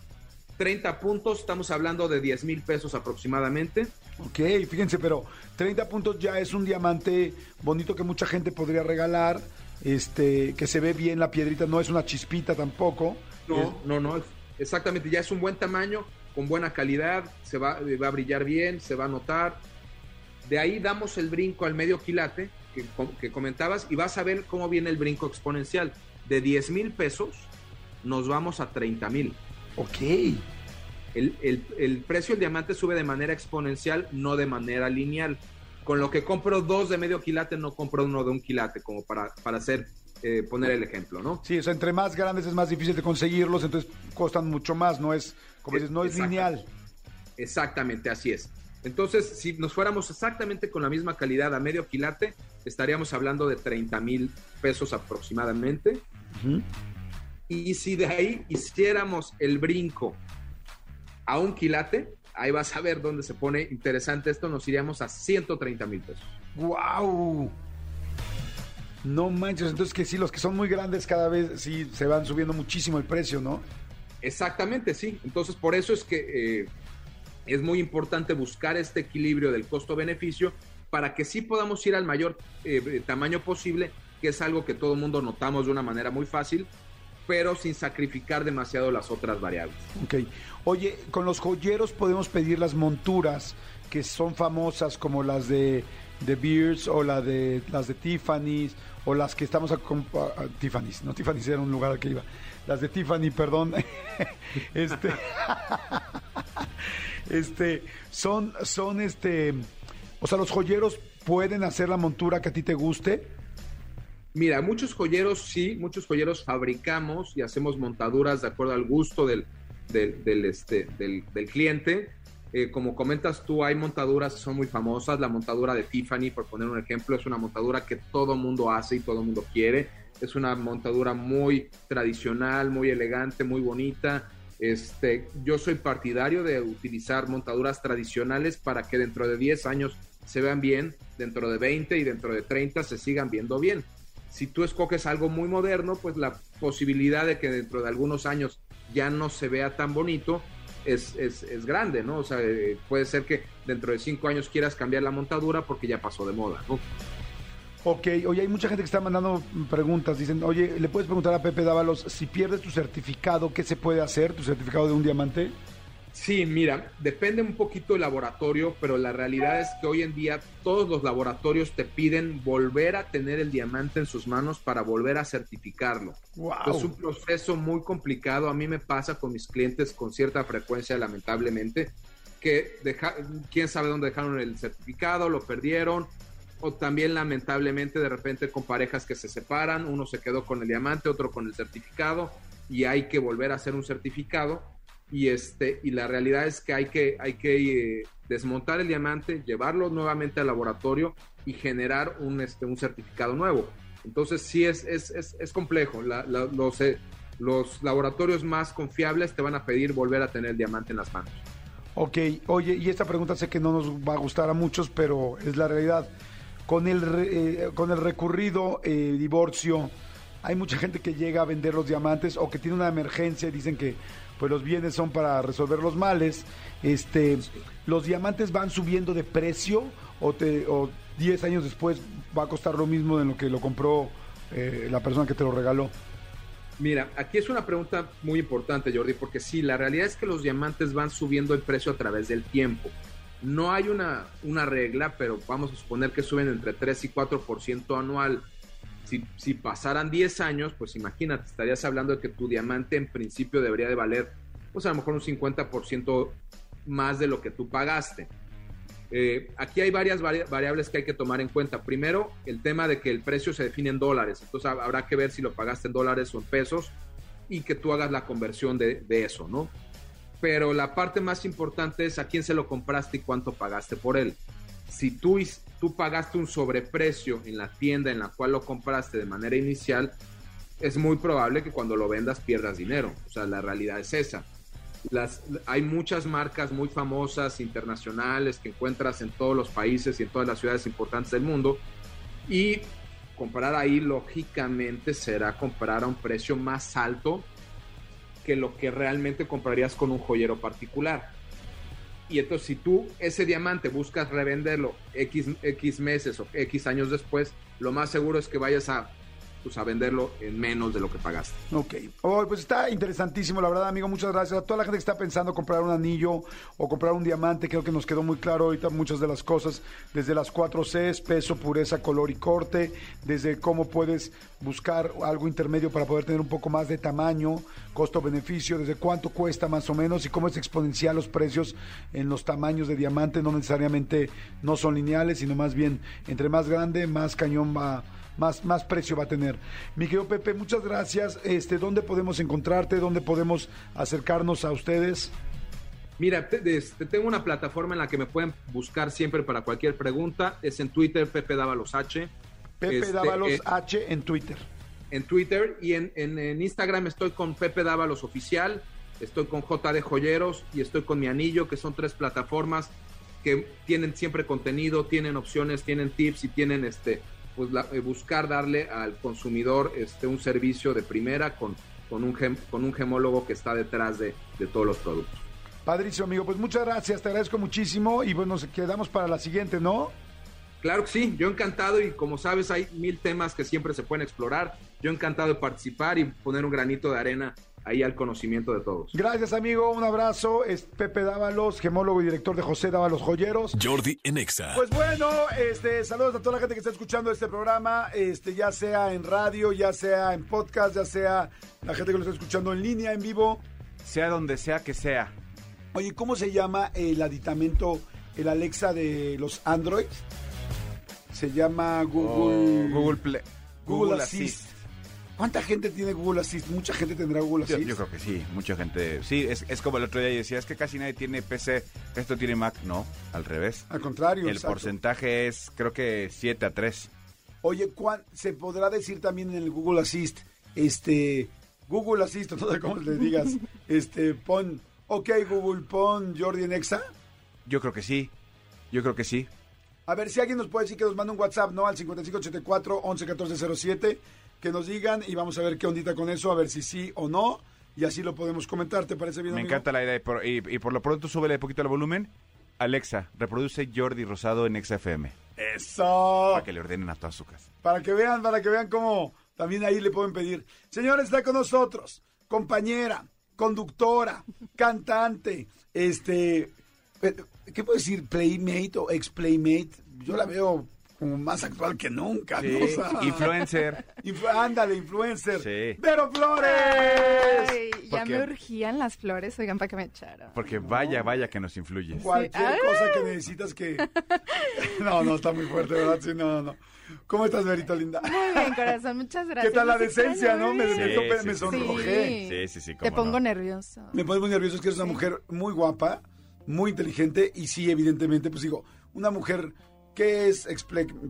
30 puntos, estamos hablando de 10 mil pesos aproximadamente. Ok, fíjense, pero 30 puntos ya es un diamante bonito que mucha gente podría regalar, este, que se ve bien la piedrita, no es una chispita tampoco. No, no, no, exactamente, ya es un buen tamaño, con buena calidad, se va, eh, va a brillar bien, se va a notar. De ahí damos el brinco al medio quilate que, que comentabas y vas a ver cómo viene el brinco exponencial. De 10 mil pesos nos vamos a 30 mil. Ok, El, el- el precio del diamante sube de manera exponencial, no de manera lineal. Con lo que compro dos de medio quilate, no compro uno de un quilate, como para, para hacer, eh, poner el ejemplo, ¿no? sí, o sea, entre más grandes es más difícil de conseguirlos, entonces costan mucho más, no es, como dices, no es lineal. Exactamente, así es. Entonces, si nos fuéramos exactamente con la misma calidad a medio quilate, estaríamos hablando de 30 mil pesos aproximadamente. Y si de ahí hiciéramos el brinco a un quilate, ahí vas a ver dónde se pone interesante esto, nos iríamos a 130 mil pesos. ¡Wow! No manches, entonces que sí, los que son muy grandes cada vez sí se van subiendo muchísimo el precio, ¿no? Exactamente, sí. Entonces, por eso es que eh, es muy importante buscar este equilibrio del costo-beneficio para que sí podamos ir al mayor eh, tamaño posible, que es algo que todo el mundo notamos de una manera muy fácil, pero sin sacrificar demasiado las otras variables. Ok. Oye, con los joyeros podemos pedir las monturas que son famosas como las de, de Beers o la de, las de Tiffany's o las que estamos a, a- Tiffany's, no Tiffany's era un lugar al que iba. Las de Tiffany, perdón. este este son son este o sea, los joyeros pueden hacer la montura que a ti te guste. Mira, muchos joyeros sí, muchos joyeros fabricamos y hacemos montaduras de acuerdo al gusto del, del, este, del, del cliente. Eh, como comentas tú, hay montaduras que son muy famosas. La montadura de Tiffany, por poner un ejemplo, es una montadura que todo mundo hace y todo mundo quiere. Es una montadura muy tradicional, muy elegante, muy bonita. Este, yo soy partidario de utilizar montaduras tradicionales para que dentro de 10 años se vean bien, dentro de 20 y dentro de 30 se sigan viendo bien. Si tú escoges algo muy moderno, pues la posibilidad de que dentro de algunos años ya no se vea tan bonito es, es, es grande, ¿no? O sea, eh, puede ser que dentro de cinco años quieras cambiar la montadura porque ya pasó de moda, ¿no? Ok, oye, hay mucha gente que está mandando preguntas. Dicen, oye, ¿le puedes preguntar a Pepe Dávalos si pierdes tu certificado, qué se puede hacer, tu certificado de un diamante? Sí, mira, depende un poquito del laboratorio, pero la realidad es que hoy en día todos los laboratorios te piden volver a tener el diamante en sus manos para volver a certificarlo. ¡Wow! Es un proceso muy complicado. A mí me pasa con mis clientes con cierta frecuencia, lamentablemente, que deja, quién sabe dónde dejaron el certificado, lo perdieron, o también lamentablemente de repente con parejas que se separan, uno se quedó con el diamante, otro con el certificado y hay que volver a hacer un certificado y este y la realidad es que hay que hay que eh, desmontar el diamante, llevarlo nuevamente al laboratorio y generar un este un certificado nuevo. Entonces sí es es, es, complejo. Los eh, los laboratorios más confiables te van a pedir volver a tener el diamante en las manos. Ok, oye, y esta pregunta sé que no nos va a gustar a muchos, pero es la realidad. Con el, eh, con el recurrido divorcio, hay mucha gente que llega a vender los diamantes o que tiene una emergencia y dicen que pues los bienes son para resolver los males. Este, ¿Los diamantes van subiendo de precio o, te, o 10 años después va a costar lo mismo de lo que lo compró eh, la persona que te lo regaló? Mira, aquí es una pregunta muy importante, Jordi, porque sí, la realidad es que los diamantes van subiendo el precio a través del tiempo. No hay una, una regla, pero vamos a suponer que suben entre 3 y 4% anual. Si, pasaran 10 años, pues imagínate, estarías hablando de que tu diamante en principio debería de valer, pues a lo mejor un 50% más de lo que tú pagaste. Eh, aquí hay varias vari- variables que hay que tomar en cuenta. Primero, el tema de que el precio se define en dólares. Entonces hab- habrá que ver si lo pagaste en dólares o en pesos y que tú hagas la conversión de, de eso, ¿no? Pero la parte más importante es a quién se lo compraste y cuánto pagaste por él. Si tú, tú pagaste un sobreprecio en la tienda en la cual lo compraste de manera inicial, es muy probable que cuando lo vendas pierdas dinero. O sea, la realidad es esa. Las, hay muchas marcas muy famosas, internacionales, que encuentras en todos los países y en todas las ciudades importantes del mundo. Y comprar ahí, lógicamente, será comprar a un precio más alto que lo que realmente comprarías con un joyero particular. Y entonces, si tú ese diamante buscas revenderlo X, X meses o X años después, lo más seguro es que vayas a, pues, a venderlo en menos de lo que pagaste. Ok. Oh, pues está interesantísimo, la verdad, amigo. Muchas gracias. A toda la gente que está pensando comprar un anillo o comprar un diamante, creo que nos quedó muy claro ahorita muchas de las cosas, desde las 4 Cs, peso, pureza, color y corte, desde cómo puedes buscar algo intermedio para poder tener un poco más de tamaño, costo-beneficio, desde cuánto cuesta más o menos y cómo es exponencial los precios en los tamaños de diamante, no necesariamente no son lineales, sino más bien entre más grande, más cañón va más, más precio va a tener. Mi querido Pepe, muchas gracias. Este, ¿Dónde podemos encontrarte? ¿Dónde podemos acercarnos a ustedes? Mira, te, este, tengo una plataforma en la que me pueden buscar siempre para cualquier pregunta. Es en Twitter, Pepe Dávalos H. Pepe Este, Dávalos eh, H en Twitter. en Twitter y en, en- en Instagram estoy con Pepe Dávalos Oficial, estoy con JD Joyeros y estoy con Mi Anillo, que son tres plataformas que tienen siempre contenido, tienen opciones, tienen tips y tienen este pues la- eh, buscar darle al consumidor este un servicio de primera con, con, un, gem- con un gemólogo que está detrás de, de todos los productos. Padrísimo, amigo. Pues muchas gracias, te agradezco muchísimo y bueno, nos quedamos para la siguiente, ¿no? Claro que sí, yo encantado y como sabes hay mil temas que siempre se pueden explorar. Yo encantado de participar y poner un granito de arena ahí al conocimiento de todos. Gracias, amigo. Un abrazo. Es Pepe Dávalos, gemólogo y director de José Dávalos Joyeros. Jordi en Exa. Pues bueno, este, saludos a toda la gente que está escuchando este programa, este, ya sea en radio, ya sea en podcast, ya sea la gente que lo está escuchando en línea, en vivo. Sea donde sea que sea. Oye, ¿cómo se llama el aditamento, el Alexa de los Android? Se llama Google, Oh, Google Play. Google Assist. ¿Cuánta gente tiene Google Assist? Mucha gente tendrá Google Assist. yo creo que sí, mucha gente. Sí, es, es como el otro día decía, es que casi nadie tiene PC, esto tiene Mac. No, al revés. Al contrario, El exacto. porcentaje es, creo que 7 a 3. Oye, ¿cuán- se podrá decir también en el Google Assist, este, Google Assist, no sé cómo le digas, este, pon, ok Google, pon Jordi en Exa. Yo creo que sí, yo creo que sí. A ver, si alguien nos puede decir que nos mande un WhatsApp, ¿no? Al 5584 111407, que nos digan y vamos a ver qué ondita con eso, a ver si sí o no, y así lo podemos comentar, ¿te parece bien, Me amigo? encanta la idea y por, y, y por lo pronto súbele un poquito el volumen. Alexa, reproduce Jordi Rosado en XFM ¡Eso! para que le ordenen a todas su casa. Para que vean, para que vean cómo también ahí le pueden pedir. Señores, está con nosotros, compañera, conductora, cantante, este, eh, ¿qué puedo decir? Playmate o ex-playmate. Yo la veo como más actual que nunca, Sí, ¿no? O sea, influencer. influ- ándale, influencer. Sí. ¡Vero Flores! Ay, ya Porque- me urgían las flores, oigan, para que me echaran. Porque vaya, vaya que nos influyes. Cualquier Sí. cosa que necesitas que... No, no, está muy fuerte, ¿verdad? Sí, no, no, no. ¿Cómo estás, Verito linda? Muy bien, corazón, muchas gracias. ¿Qué tal la decencia, no? Me, me, me- Sí, me sí, sonrojé. Sí, sí, sí, Te pongo no. nervioso. Me pones muy nervioso, es que eres una mujer muy guapa, muy inteligente y sí, evidentemente, pues digo, una mujer que es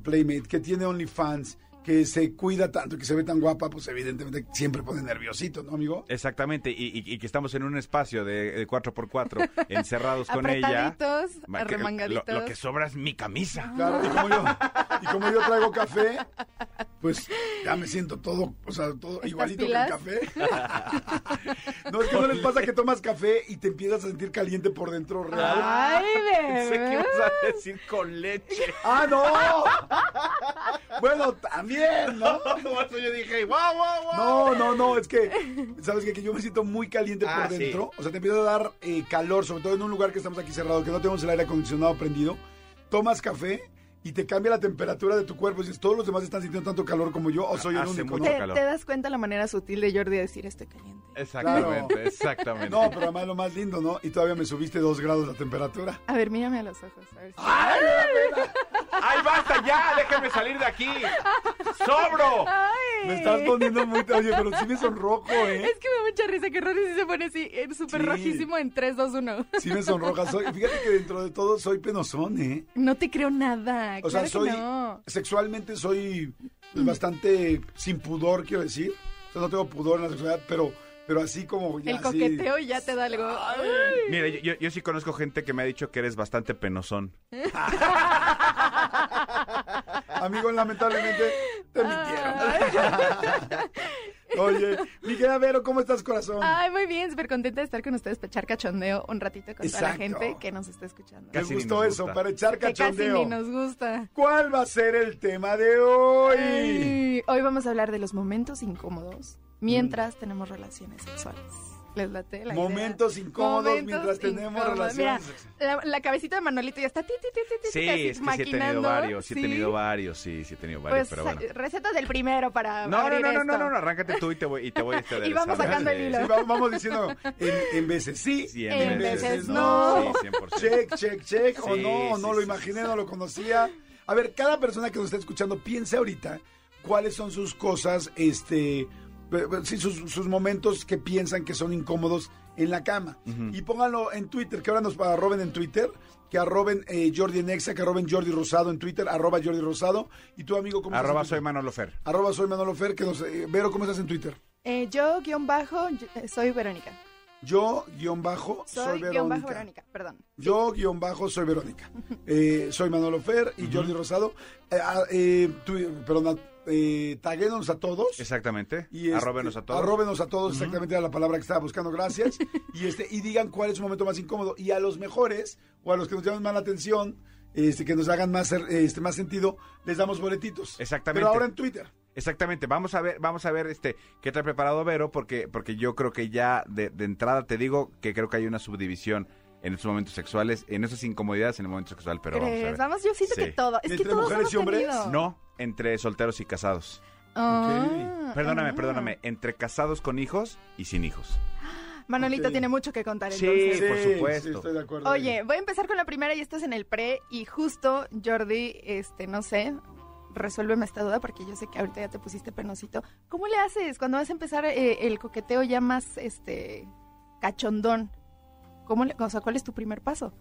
Playmate, que tiene OnlyFans, que se cuida tanto, que se ve tan guapa, pues evidentemente siempre pone nerviosito, ¿no, amigo? Exactamente, y, y- y que estamos en un espacio de, de 4x4 encerrados con ella. Arremangaditos. Lo, lo que sobra es mi camisa. Claro, y como yo, y como yo traigo café, pues ya me siento todo, o sea, todo ¿Estas igualito pilas? que el café. no, es que no les pasa que tomas café y te empiezas a sentir caliente por dentro real. Ay, Pensé que ibas a decir con leche. ¡Ah, no! bueno, también, ¿no? Por eso yo dije, guau, guau, guau. No, no, no, es que, ¿sabes qué? Que yo me siento muy caliente Ah, por sí. dentro. O sea, te empieza a dar eh, calor, sobre todo en un lugar que estamos aquí cerrado, que no tenemos el aire acondicionado prendido. Tomas café y te cambia la temperatura de tu cuerpo. Dices, ¿todos los demás están sintiendo tanto calor como yo o soy el Hace único? mucho no? ¿Te, calor. te das cuenta la manera sutil de Jordi de decir estoy caliente? Exactamente, Claro. exactamente. No, pero además lo más lindo, ¿no? Y todavía me subiste dos grados la temperatura. A ver, mírame a los ojos. A ver si- ¡Ay! ¡Ay, basta ya! ¡Déjenme salir de aquí! ¡Sobro! Me estás poniendo muy... Oye, pero sí me sonrojo, ¿eh? Es que me da mucha risa que Rory sí se pone así, eh, súper Sí. rojísimo en 3, 2, 1. Sí me sonroja. Soy, fíjate que dentro de todo soy penosón, ¿eh? No te creo nada. O claro sea, que soy no. sexualmente soy pues, bastante sin pudor, quiero decir. O sea, no tengo pudor en la sexualidad, pero, pero así como ya El así- coqueteo y ya te da algo. Mira, yo, yo- sí conozco gente que me ha dicho que eres bastante penosón. Amigo, lamentablemente te mintieron. Oye, mi querida Vero, ¿cómo estás, corazón? Ay, muy bien, súper contenta de estar con ustedes para echar cachondeo un ratito con toda la gente que nos está escuchando. Me casi ni gustó eso, gusta. para echar Que casi cachondeo. ni nos gusta. ¿Cuál va a ser el tema de hoy? Ay, hoy vamos a hablar de los momentos incómodos mientras tenemos relaciones sexuales. ¿Les late la idea? Momentos incómodos Momentos mientras tenemos incómodos. relaciones Mira, sexuales. la, la cabecita de Manolito ya está ti, ti, ti, ti, ti, Sí, es que sí he tenido varios, sí he tenido varios, sí, sí he tenido varios, Pues pero bueno. sa- recetas del primero para No, no, abrir no, no, no, esto. no, no, arráncate tú y te voy, y te voy este, Y vamos sacando el hilo. Sí, vamos, vamos diciendo en, en veces sí, Sí, En veces no. Sí, 100%. Check, check, check. o Sí, no, sí, no lo imaginé, sí, no lo conocía. A ver, cada persona que nos está escuchando, piense ahorita cuáles son sus cosas, este, eh, sí, sus, sus momentos que piensan que son incómodos en la cama. Y pónganlo en Twitter, que ahora nos arroben en Twitter, que arroben eh, Jordi Nexa, que arroben Jordi Rosado en Twitter, arroba Jordi Rosado. Y tu amigo, ¿cómo Arroba estás? soy? Manolo Fer. Arroba soy Manolo Fer, que nos, eh, Vero, ¿cómo estás en Twitter? Eh, yo, guion bajo, yo- eh, soy Verónica. Yo, guion bajo, soy, Soy, Verónica. guion bajo Verónica, perdón. Yo, guion bajo, soy Verónica. Eh, soy Manolo Fer y Jordi Rosado. Eh, ah, eh, tu- perdón, eh, taguémonos a todos. Exactamente. Y este, Arróbenos a todos. Arróbenos a todos, exactamente era la palabra que estaba buscando, gracias. y este y digan cuál es su momento más incómodo. Y a los mejores, o a los que nos llamen más la atención, este, que nos hagan más, este, más sentido, les damos boletitos. Exactamente. Pero ahora en Twitter. Exactamente, vamos a ver, vamos a ver este qué trae preparado Vero, porque, porque yo creo que ya de, de entrada te digo que creo que hay una subdivisión en estos momentos sexuales, en esas incomodidades en el momento sexual, pero vamos a ver. Vamos, yo siento Sí. que todo. Es que ¿Entre todos mujeres hemos y hombres? tenido. No, entre solteros y casados. Ah, Perdóname, ah. perdóname, entre casados con hijos y sin hijos. Manolito tiene mucho que contar Sí, entonces. por supuesto. Sí, estoy de acuerdo. Oye, voy a empezar con la primera y esto es en el pre y justo Jordi, este, no sé, resuélveme esta duda porque yo sé que ahorita ya te pusiste penosito. ¿Cómo le haces cuando vas a empezar eh, el coqueteo ya más, este, cachondón? ¿Cómo le, o sea, ¿cuál es tu primer paso?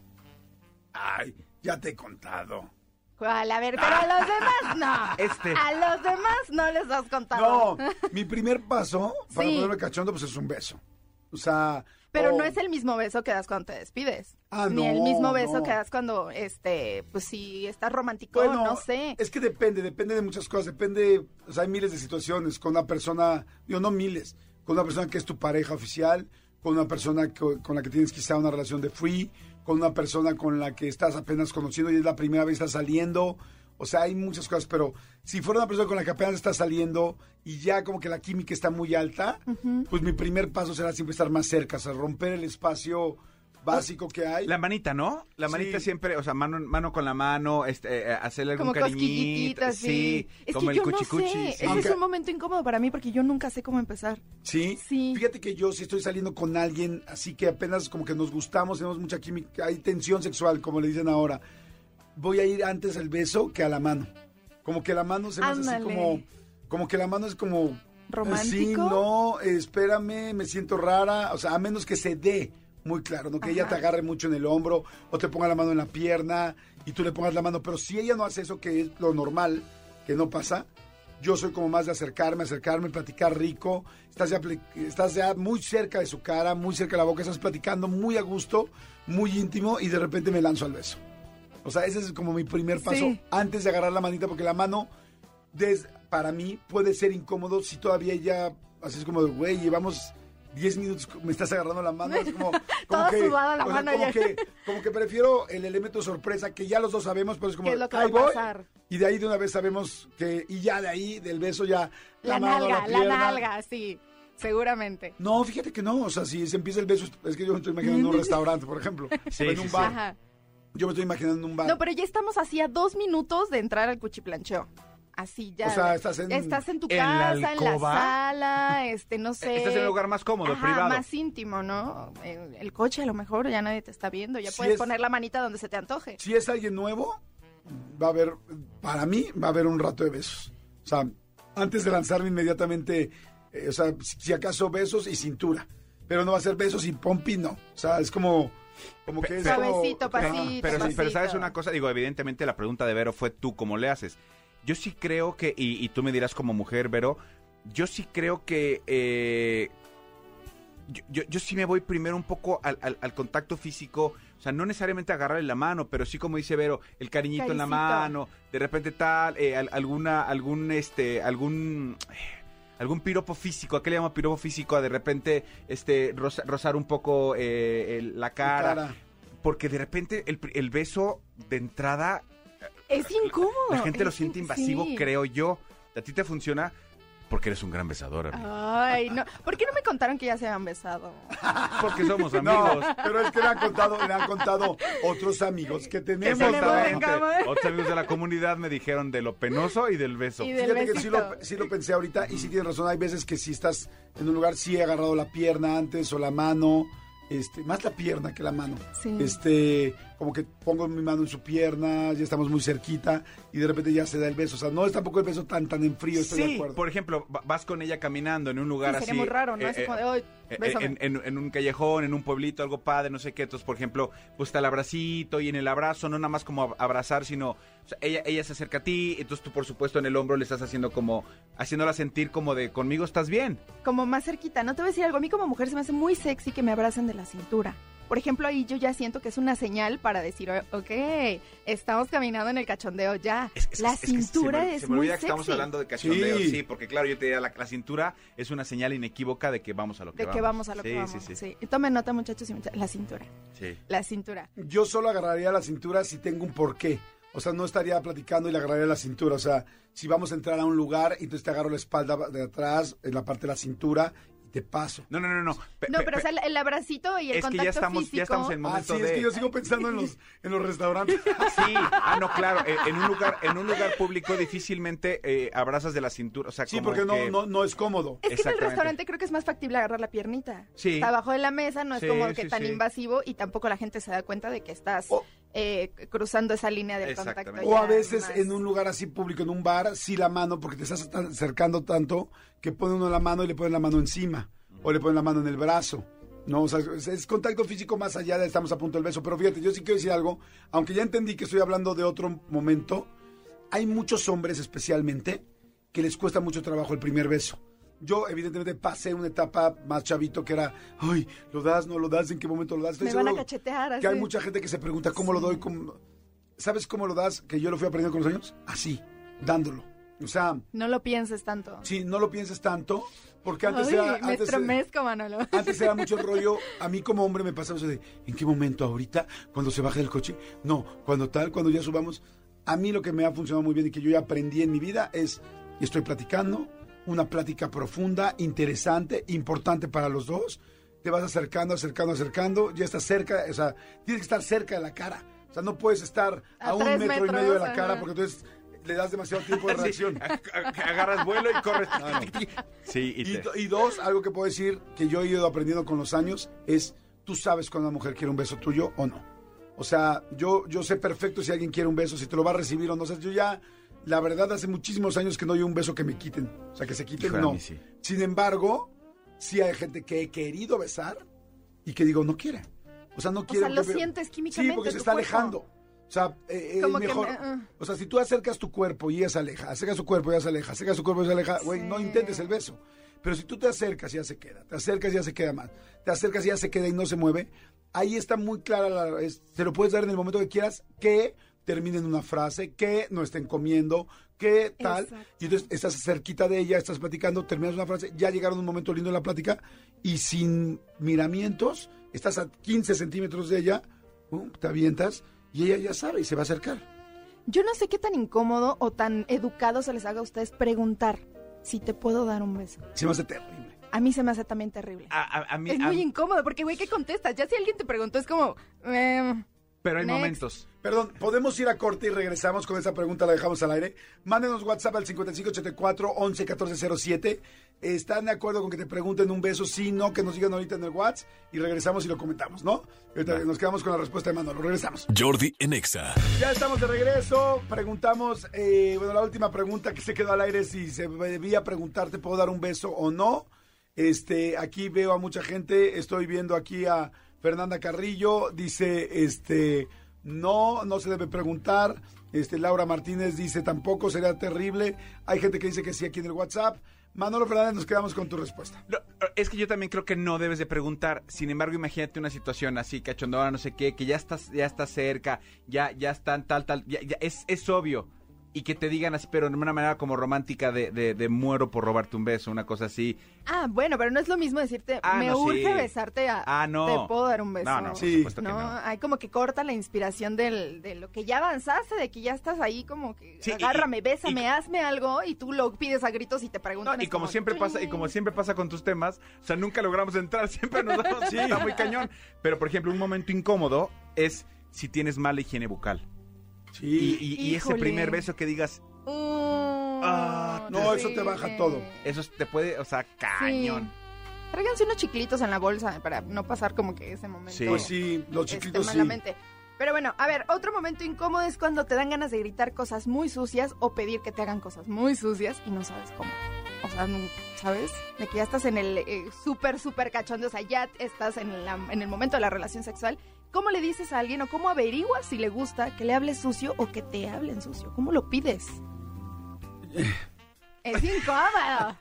Ay, ya te he contado. ¿Cuál? A ver, pero a los demás no. Este. A los demás no les has contado. No, mi primer paso para Sí. ponerme cachondo, pues es un beso. O sea. Pero oh, no es el mismo beso que das cuando te despides. Ah, Ni el no, mismo beso no. que das cuando, este, pues si estás romántico, Bueno, no sé. Es que depende, depende de muchas cosas. Depende, o sea, hay miles de situaciones con una persona, digo, no miles, con una persona que es tu pareja oficial, con una persona co- con, la que tienes quizá una relación de free, con una persona con la que estás apenas conociendo y es la primera vez que estás saliendo. O sea, hay muchas cosas, pero si fuera una persona con la que apenas estás saliendo y ya como que la química está muy alta, pues mi primer paso será siempre estar más cerca, o sea, romper el espacio básico que hay. La manita, ¿no? La manita Sí. siempre, o sea, mano, mano con la mano, este, eh, hacerle algún Como cariñito. sí. Es como que el yo no cuchicuchi. sé. sí. Ese es un momento incómodo para mí porque yo nunca sé cómo empezar. ¿Sí? Sí. Fíjate que yo sí estoy saliendo con alguien, así que apenas como que nos gustamos, tenemos mucha química, hay tensión sexual, como le dicen ahora. Voy a ir antes al beso que a la mano. Como que la mano se me hace así como... Como que la mano es como... ¿Romántico? Sí, no, espérame, me siento rara. O sea, a menos que se dé muy claro, ¿no? Que ella te agarre mucho en el hombro o te ponga la mano en la pierna y tú le pongas la mano. Pero si ella no hace eso, que es lo normal, que no pasa, yo soy como más de acercarme, acercarme, platicar rico. Estás ya, estás ya muy cerca de su cara, muy cerca de la boca, estás platicando muy a gusto, muy íntimo y de repente me lanzo al beso. O sea, ese es como mi primer paso Sí. antes de agarrar la manita, porque la mano, des- para mí, puede ser incómodo si todavía ella, así es como de, güey, llevamos 10 minutos, me estás agarrando la mano. Es como, como Toda que, sudada la o sea, mano como ya. que, como que prefiero el elemento sorpresa, que ya los dos sabemos, pero es como, ¿Qué es lo que ahí va a voy, pasar? Y de ahí de una vez sabemos que, y ya de ahí, del beso, ya La, mano, nalga, la, nalga, sí. Seguramente. No, fíjate que no, o sea, si se empieza el beso, es que yo me estoy imaginando en un restaurante, por ejemplo, Sí, o en sí, un sí. bar. Yo me estoy imaginando en un bar. No, pero ya estamos así a dos minutos de entrar al cuchiplancheo. Así ya. O sea, estás en- Estás en tu ¿En la casa, en la sala, este, no sé. Estás en un lugar más cómodo, Ajá, privado. más íntimo, ¿no? El, el coche a lo mejor ya nadie te está viendo, ya puedes es- poner la manita donde se te antoje. si es alguien nuevo, va a haber, para mí, va a haber un rato de besos. O sea, antes de lanzarme inmediatamente, eh, o sea, si si acaso besos y cintura. Pero no va a ser besos y pompi, no. O sea, es como, como que es como- Ajá. pasito. Pero, pero sabes una cosa, digo, evidentemente la pregunta de Vero fue tú cómo le haces. Yo sí creo que, y, y tú me dirás como mujer, Vero, yo sí creo que eh, yo, yo, yo sí me voy primero un poco al, al- al contacto físico, o sea, no necesariamente agarrarle la mano, pero sí como dice Vero, el cariñito en la mano, de repente tal, eh, al- alguna, algún, este, algún... eh, Algún piropo físico, ¿a qué le llamo piropo físico? A de repente este, roza- rozar un poco eh, el- la cara, cara. porque de repente el beso de entrada, Es incómodo. la gente lo siente in- invasivo, sí. creo yo. ¿A ti te funciona? Porque eres un gran besador, amigo. Ay, no. ¿Por qué no me contaron que ya se habían besado? Porque somos No, amigos. pero es que le han contado, le han contado otros amigos que tenemos. Otros amigos de la comunidad me dijeron de lo penoso y del beso. Y del Fíjate que sí lo, sí lo pensé ahorita y sí tienes razón. Hay veces que si estás en un lugar, sí he agarrado la pierna antes o la mano, este, más la pierna que la mano. Sí. Este, como que pongo mi mano en su pierna, ya estamos muy cerquita y de repente ya se da el beso. O sea, no es tampoco el beso tan tan en frío, estoy de Sí, acuerdo. por ejemplo, va- vas con ella caminando en un lugar Sí, así. sería muy raro, ¿no? eh, eh, como de, "Ay, eh, bésame". en, en- en un callejón, en un pueblito, algo padre, no sé qué. Entonces, por ejemplo, pues está el abracito y en el abrazo no nada más como ab- abrazar, sino o sea, ella, ella se acerca a ti, entonces tú por supuesto en el hombro le estás haciendo como, haciéndola sentir como de conmigo estás bien. Como más cerquita. No te voy a decir algo. A mí como mujer se me hace muy sexy que me abracen de la cintura. Por ejemplo, ahí yo ya siento que es una señal para decir, ok, estamos caminando en el cachondeo ya. Es- es- la es que se me- cintura es Se me muy olvida que sexy. estamos hablando de cachondeo, Sí. sí. porque claro, yo te diría, la, la cintura es una señal inequívoca de que vamos a lo que De vamos. que vamos a lo Sí, que vamos. Sí, sí, sí. Y Tomen nota, muchachos y. La cintura. sí. La cintura. Yo solo agarraría la cintura si tengo un porqué. O sea, no estaría platicando y le agarraría la cintura. O sea, si vamos a entrar a un lugar, entonces te agarro la espalda de atrás, en la parte de la cintura te paso. No, no, no, no. Pe- No, pe- pero o sea, el, el abracito y el es que contacto ya estamos, físico. ya estamos en Ah, momento sí, de... es que yo sigo pensando en los, en los restaurantes. Sí, ah, no, claro, eh, en un lugar, en un lugar público difícilmente eh, abrazas de la cintura, o sea, Sí, como porque que- no, no, no es cómodo. Es que en el restaurante creo que es más factible agarrar la piernita. Sí. Está abajo de la mesa, no es Sí, como que sí, tan sí. invasivo y tampoco la gente se da cuenta de que estás eh, cruzando esa línea del contacto. O a veces más. en un lugar así público, en un bar, sí la mano, porque te estás acercando tanto que pone uno la mano y le ponen la mano encima. O le ponen la mano en el brazo. No, o sea, es, contacto físico más allá de estamos a punto del beso. Pero fíjate, yo sí quiero decir algo, aunque ya entendí que estoy hablando de otro momento, hay muchos hombres especialmente que les cuesta mucho trabajo el primer beso. Yo, evidentemente, pasé una etapa más chavito que era, ay, ¿lo das? ¿No lo das? ¿En qué momento lo das? Estoy Me van a cachetear. que hay mucha gente que se pregunta cómo lo doy. cómo- ¿Sabes cómo lo das? Que yo lo fui aprendiendo con los años. Así, dándolo. O sea, No lo pienses tanto. si no lo pienses tanto, porque antes Ay, era... me Antes, era- estremezco, Manolo. antes era mucho rollo, a mí como hombre me pasaba eso de, ¿en qué momento? ¿Ahorita? ¿Cuando se baje del coche? No, cuando tal, cuando ya subamos. A mí lo que me ha funcionado muy bien y que yo ya aprendí en mi vida es, estoy platicando, una plática profunda, interesante, importante para los dos, te vas acercando, acercando, acercando, ya estás cerca, o sea, tienes que estar cerca de la cara. O sea, no puedes estar a, A un metro y medio de la cara porque entonces le das demasiado tiempo de Sí, reacción. ag- ag- agarras vuelo y corres. Sí, y Y, te- y dos, algo que puedo decir que yo he ido aprendiendo con los años es, tú sabes cuando una mujer quiere un beso tuyo o no. O sea, yo, yo sé perfecto si alguien quiere un beso, si te lo va a recibir o no. O sea, yo ya, la verdad, hace muchísimos años que no doy un beso que me quiten. O sea, que se quiten, Híjole, no. sí. Sin embargo, sí hay gente que he querido besar y que digo, no quiere. O sea, no quiere. sea, lo porque- sientes Sí, químicamente porque en se está cuerpo. alejando. O sea, eh, es que mejor. me- ah. O sea, si tú acercas tu cuerpo y ella se aleja, acercas su cuerpo y ella se aleja, acercas su cuerpo y ella se aleja, güey, no Sí. intentes el beso. Pero si tú te acercas y ya se queda, te acercas y ya se queda más, te acercas y ya se queda y no se mueve, ahí está muy clara la. es- te lo puedes dar en el momento que quieras, que termine en una frase, que no estén comiendo, que tal. Exacto. Y entonces estás cerquita de ella, estás platicando, terminas una frase, ya llegaron un momento lindo en la plática y sin miramientos, estás a 15 centímetros de ella, pum, te avientas y ella ya sabe y se va a acercar. Yo no sé qué tan incómodo o tan educado se les haga a ustedes preguntar si te puedo dar un beso. Se me hace terrible. A mí se me hace también terrible. a, a- a mí, es a- muy incómodo porque, güey, ¿qué contestas? Ya si alguien te preguntó, es como... em, pero hay Next. momentos. Perdón, podemos ir a corte y regresamos con esa pregunta, la dejamos al aire. Mándenos WhatsApp al 5584-111407. ¿Están de acuerdo con que te pregunten un beso? Sí, no, que nos digan ahorita en el WhatsApp y regresamos y lo comentamos, ¿no? Nos quedamos con la respuesta de Manolo. Regresamos. Jordi en Exa. Ya estamos de regreso. Preguntamos, eh, bueno, la última pregunta que se quedó al aire, si se debía preguntar, ¿te puedo dar un beso o no? Este, aquí veo a mucha gente, estoy viendo aquí a Fernanda Carrillo, dice, este, no, no se debe preguntar. Este, Laura Martínez dice, tampoco sería terrible. Hay gente que dice que sí aquí en el WhatsApp. Manolo Fernández, nos quedamos con tu respuesta. Es que yo también creo que no debes de preguntar. Sin embargo, imagínate una situación así, cachondona, no sé qué, que ya estás, ya estás cerca, ya, ya están tal, tal, ya, ya es, es obvio. Y que te digan así, pero de una manera como romántica de, de, de muero por robarte un beso, una cosa así. Ah, bueno, pero no es lo mismo decirte, Ah, me no, urge sí. besarte a... Ah, no. Te puedo dar un beso. No, no, por Sí. supuesto que No, no. hay como que corta la inspiración del, de lo que ya avanzaste, de que ya estás ahí como que Sí, agárrame, y- bésame, y- hazme algo y tú lo pides a gritos y te No, preguntan. y como siempre pasa, y como siempre pasa con tus temas, o sea, nunca logramos entrar, siempre nos damos, sí, está muy cañón. Pero, por ejemplo, un momento incómodo es si tienes mala higiene bucal. Sí. Y, y- y ese primer beso que digas, Ah, no, eso te baja todo. eso te puede, o sea, cañón. Sí. Tráiganse unos chiclitos en la bolsa para no pasar como que ese momento. Sí. Pues sí, los este, chiquitos sí. Pero bueno, a ver, otro momento incómodo es cuando te dan ganas de gritar cosas muy sucias o pedir que te hagan cosas muy sucias y no sabes cómo. O sea, no- ¿sabes? De que ya estás en el eh, súper, súper cachondo, o sea, ya estás en, la- en el momento de la relación sexual. ¿Cómo le dices a alguien o cómo averiguas si le gusta que le hables sucio o que te hablen sucio? ¿Cómo lo pides? es incómodo.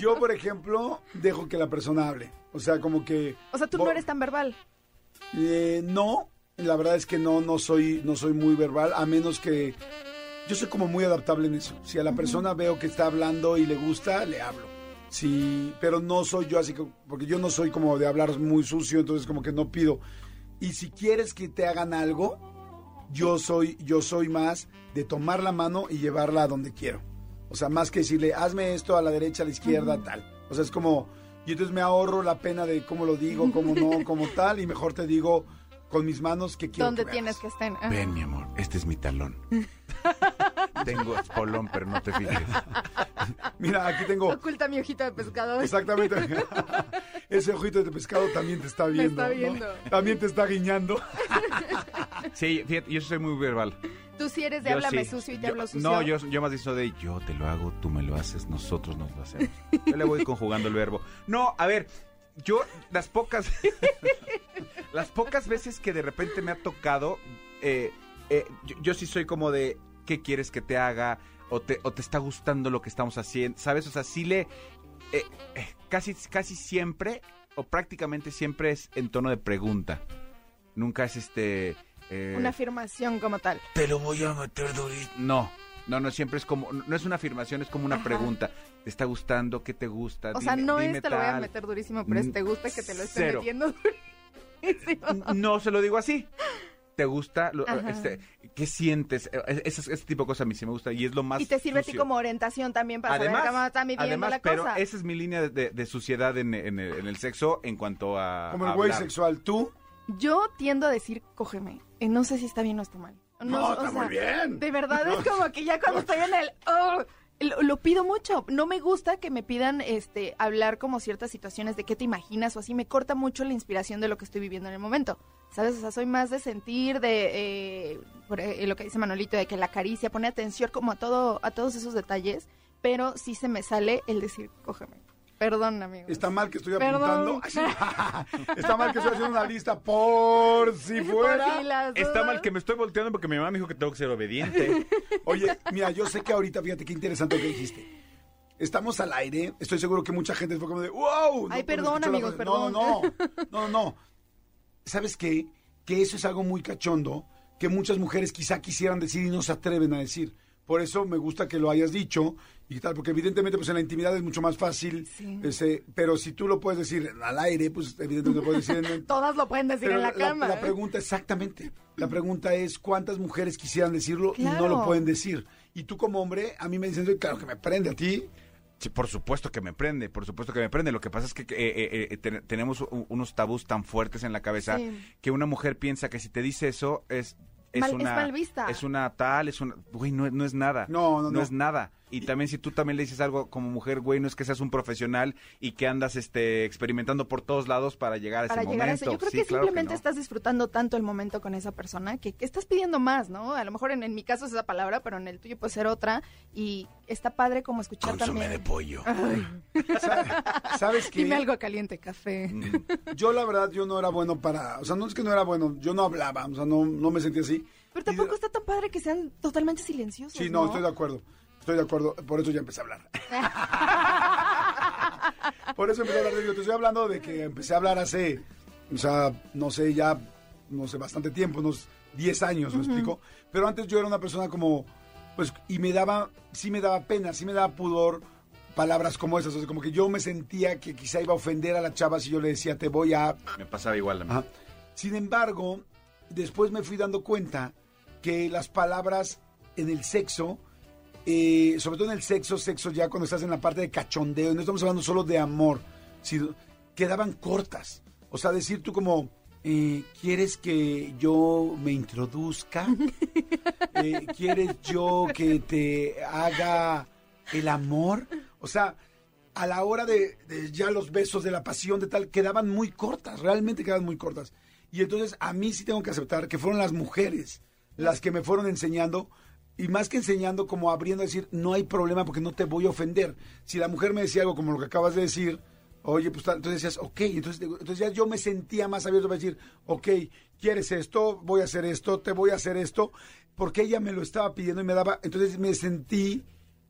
Yo, por ejemplo, dejo que la persona hable. O sea, como que... O sea, tú no eres tan verbal. Eh, no, la verdad es que no, no soy, no soy muy verbal, a menos que yo soy como muy adaptable en eso. Si a la persona veo que está hablando y le gusta, le hablo. Sí, pero no soy yo así, que- porque yo no soy como de hablar muy sucio, entonces como que no pido. Y si quieres que te hagan algo, yo soy, yo soy más de tomar la mano y llevarla a donde quiero. O sea, más que decirle, hazme esto a la derecha, a la izquierda, tal. O sea, es como, y entonces me ahorro la pena de cómo lo digo, cómo no, cómo tal, y mejor te digo con mis manos que quiero ¿Dónde que tienes veas. que estar? Ajá. Ven, mi amor, este es mi talón. Tengo espolón, pero no te fijes. Mira, aquí tengo Oculta mi ojito de pescador. exactamente ese ojito de pescado también te está viendo. está ¿no? viendo. También te está guiñando. Sí, fíjate, yo soy muy verbal. Tú sí eres de Yo háblame sí. sucio y te Yo- hablo sucio. No, yo, yo más eso de yo te lo hago, tú me lo haces, nosotros nos lo hacemos. Yo le voy conjugando el verbo. No, a ver, yo las pocas las pocas veces que de repente me ha tocado, eh, eh, yo, yo sí soy como de ¿qué quieres que te haga? O te, o te está gustando lo que estamos haciendo, ¿sabes? O sea, sí le eh, eh, casi, casi siempre, o prácticamente siempre es en tono de pregunta. Nunca es este. eh, Una afirmación como tal. te lo voy a meter durísimo. No, no, no, siempre es como, no es una afirmación, es como una Ajá. pregunta. ¿Te está gustando? ¿Qué te gusta? O sea, no dime es te lo voy a meter durísimo, pero es te gusta que te lo esté metiendo durísimo. No se lo digo así. Te gusta? Lo- Ajá. este, ¿Qué sientes? Eh, Ese, ese tipo de cosas a mí sí me gusta y es lo más Y te sirve a ti sucio. como orientación también para saber cómo está midiendo además, la pero cosa. esa es mi línea de, de- de suciedad en, en el, en el sexo en cuanto a Como el güey sexual, ¿tú? Yo tiendo a decir, cógeme. Y no sé si está bien o está mal. No, o está muy bien. De verdad es como que ya cuando estoy en el... oh, lo, lo pido mucho. No me gusta que me pidan este hablar como ciertas situaciones de qué te imaginas o así. Me corta mucho la inspiración de lo que estoy viviendo en el momento. ¿Sabes? O sea, soy más de sentir, de eh, por, eh, lo que dice Manolito, de que la caricia, pone atención como a todo, a todos esos detalles. Pero sí se me sale el decir, cógeme. Perdón, amigos. Está mal que estoy Perdón. apuntando. Está mal que estoy haciendo una lista por si Por fuera. si las Está mal que me estoy volteando porque mi mamá me dijo que tengo que ser obediente. Oye, mira, yo sé que ahorita, fíjate qué interesante lo que dijiste. Estamos al aire, estoy seguro que mucha gente fue como de, wow. Ay, no, perdón, la amigos, frase. No, perdón. no, no, no, no. ¿Sabes qué? Que eso es algo muy cachondo que muchas mujeres quizá quisieran decir y no se atreven a decir. Por eso me gusta que lo hayas dicho y tal, porque evidentemente pues en la intimidad es mucho más fácil, Sí. ese, pero si tú lo puedes decir al aire, pues evidentemente lo puedes decir en, Todas lo pueden decir en la, cama. La pregunta, exactamente. La pregunta es cuántas mujeres quisieran decirlo y no lo pueden decir. Y tú como hombre, a mí me dicen, claro que me prende a ti. Sí, por supuesto que me prende, por supuesto que me prende. Lo que pasa es que eh, eh, eh, ten- tenemos unos tabús tan fuertes en la cabeza Sí. que una mujer piensa que si te dice eso es es Mal- es una mal vista. es una tal, es una güey, no, es- no es nada. No, no, no. es nada. Y también si tú también le dices algo como mujer, güey, no es que seas un profesional y que andas este experimentando por todos lados para llegar a para ese llegar a momento. eso. Yo creo Sí, que claro simplemente no. estás disfrutando tanto el momento con esa persona que, que estás pidiendo más, ¿no? A lo mejor en, en mi caso es esa palabra, pero en el tuyo puede ser otra. Y está padre como escuchar también. pollo. Sa- ¿Sabes qué? Dime algo caliente, café. Yo la verdad, yo no era bueno para... O sea, no es que no era bueno, yo no hablaba, o sea, no, no me sentía así. Pero tampoco de- está tan padre que sean totalmente silenciosos. Sí, no, estoy de acuerdo. Estoy de acuerdo, por eso ya empecé a hablar. por eso empecé a hablar de Te estoy hablando de que empecé a hablar hace, o sea, no sé, ya, no sé, bastante tiempo, unos 10 años, ¿me explico? Pero antes yo era una persona como, pues, y me daba, sí me daba pena, sí me daba pudor palabras como esas, o sea, como que yo me sentía que quizá iba a ofender a la chava si yo le decía, te voy a... Me pasaba igual a mí. Ajá. Sin embargo, después me fui dando cuenta que las palabras en el sexo, eh, sobre todo en el sexo, sexo ya cuando estás en la parte de cachondeo, no estamos hablando solo de amor, sino quedaban cortas. O sea, decir tú como, eh, ¿quieres que yo me introduzca? Eh, ¿Quieres yo que te haga el amor? O sea, a la hora de, de ya los besos, de la pasión, de tal, quedaban muy cortas, realmente quedaban muy cortas. Y entonces a mí sí tengo que aceptar que fueron las mujeres las que me fueron enseñando, y más que enseñando, como abriendo a decir, no hay problema porque no te voy a ofender. Si la mujer me decía algo como lo que acabas de decir, oye, pues entonces decías, ok, entonces, entonces ya yo me sentía más abierto para decir, ok, quieres esto, voy a hacer esto, te voy a hacer esto, porque ella me lo estaba pidiendo y me daba, entonces me sentí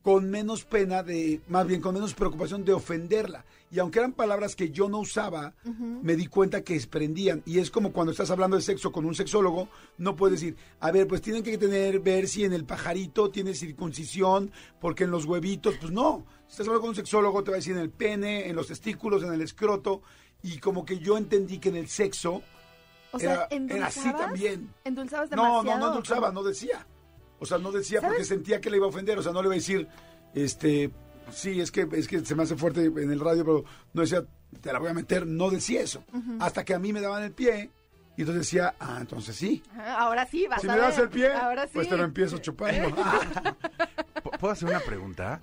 con menos pena de, más bien con menos preocupación de ofenderla. Y aunque eran palabras que yo no usaba, me di cuenta que desprendían. Y es como cuando estás hablando de sexo con un sexólogo, no puedes decir, a ver, pues tienen que tener, ver si en el pajarito tiene circuncisión, porque en los huevitos, pues no. Si estás hablando con un sexólogo, te va a decir en el pene, en los testículos, en el escroto. Y como que yo entendí que en el sexo O sea, era, era así también. ¿Endulzabas No, demasiado? no, no o endulzaba, no decía. O sea, no decía porque sentía que le iba a ofender. O sea, no le iba a decir, este, sí, es que, es que se me hace fuerte en el radio, pero no decía, te la voy a meter. No decía eso. Hasta que a mí me daban el pie y entonces decía, ah, entonces sí. Ahora sí, vas Si a me das ver. el pie, Ahora sí. pues te lo empiezo chupando. ¿P- ¿Puedo hacer una pregunta?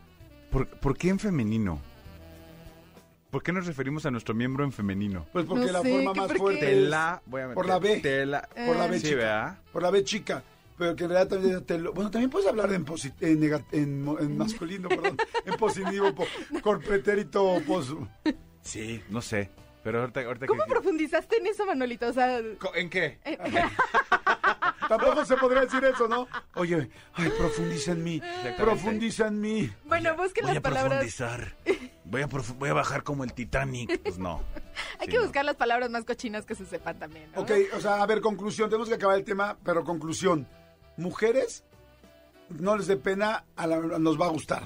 ¿Por, por qué en femenino? ¿Por qué nos referimos a nuestro miembro en femenino? Pues porque No la sé, forma ¿qué más fuerte Te la voy a meter. por la B. Te la- por la B Sí, chica. ¿verdad? Por la B chica. Pero que en realidad también te lo- Bueno, también puedes hablar en, posi- en, nega- en mo- en masculino, perdón. En positivo, po, con pretérito pos... Sí, no sé. Pero ahorita, ahorita ¿Cómo que... profundizaste en eso, Manolito? O sea, ¿En qué? eh, Tampoco se podría decir eso, ¿no? Oye, ay, profundiza en mí. Profundiza en mí. bueno, busquen las palabras. Voy a, profu- voy a bajar como el Titanic. Pues no. Hay Sí, que no. buscar las palabras más cochinas que se sepan también, ¿no? Ok, o sea, a ver, conclusión. Tenemos que acabar el tema, pero conclusión. Mujeres, no les dé pena, a la- nos va a gustar.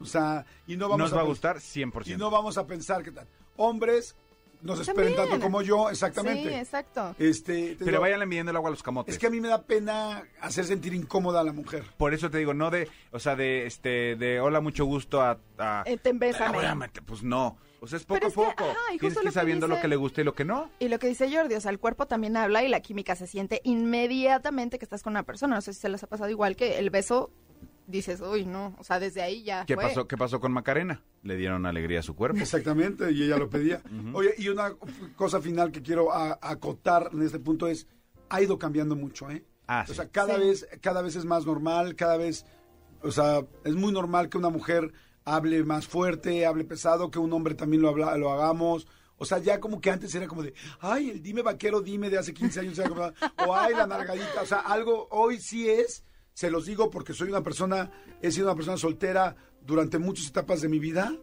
O sea, y no vamos Nos va a gustar 100%. Y no vamos a pensar qué tal. Hombres, nos esperen También. tanto como yo, exactamente. Sí, exacto. Este, te Pero digo, váyanle midiendo el agua a los camotes. es que a mí me da pena hacer sentir incómoda a la mujer. Por eso te digo, no de, o sea, de, este, de hola, mucho gusto a... a Eh, te bésame. Pues no. O sea, es poco a que, poco. ajá, y Tienes que lo ir que sabiendo lo dice- que le gusta y lo que no. Y lo que dice Jordi, o sea, el cuerpo también habla y la química se siente inmediatamente que estás con una persona. No sé si se les ha pasado igual que el beso, dices, uy, no, o sea, desde ahí ya ¿Qué fue. pasó, ¿Qué pasó con Macarena? Le dieron alegría a su cuerpo. Exactamente, y ella lo pedía. Oye, y una cosa final que quiero a- acotar en este punto es, ha ido cambiando mucho, ¿eh? Ah, o sí. sea, cada Sí. vez, cada vez es más normal, cada vez, o sea, es muy normal que una mujer hable más fuerte, hable pesado, que un hombre también lo, habla, lo hagamos. O sea, ya como que antes era como de, ay, el dime vaquero, dime de hace 15 años, o ay, la nalgadita. O sea, algo hoy sí es, se los digo porque soy una persona, he sido una persona soltera durante muchas etapas de mi vida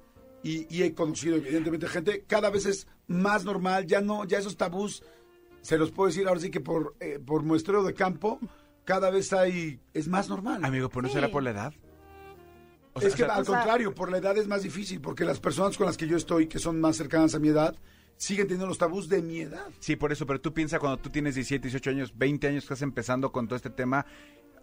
y, y he conocido evidentemente gente, cada vez es más normal, ya no, ya esos tabús, se los puedo decir ahora sí que por, eh, por muestreo de campo, cada vez hay, es más normal. Amigo, ¿pero no Sí. será por la edad? O sea, es que o sea, al o sea- contrario, por la edad es más difícil, porque las personas con las que yo estoy, que son más cercanas a mi edad, siguen teniendo los tabús de mi edad. Sí, por eso, pero tú piensas cuando tú tienes 17, 18 años, 20 años que estás empezando con todo este tema,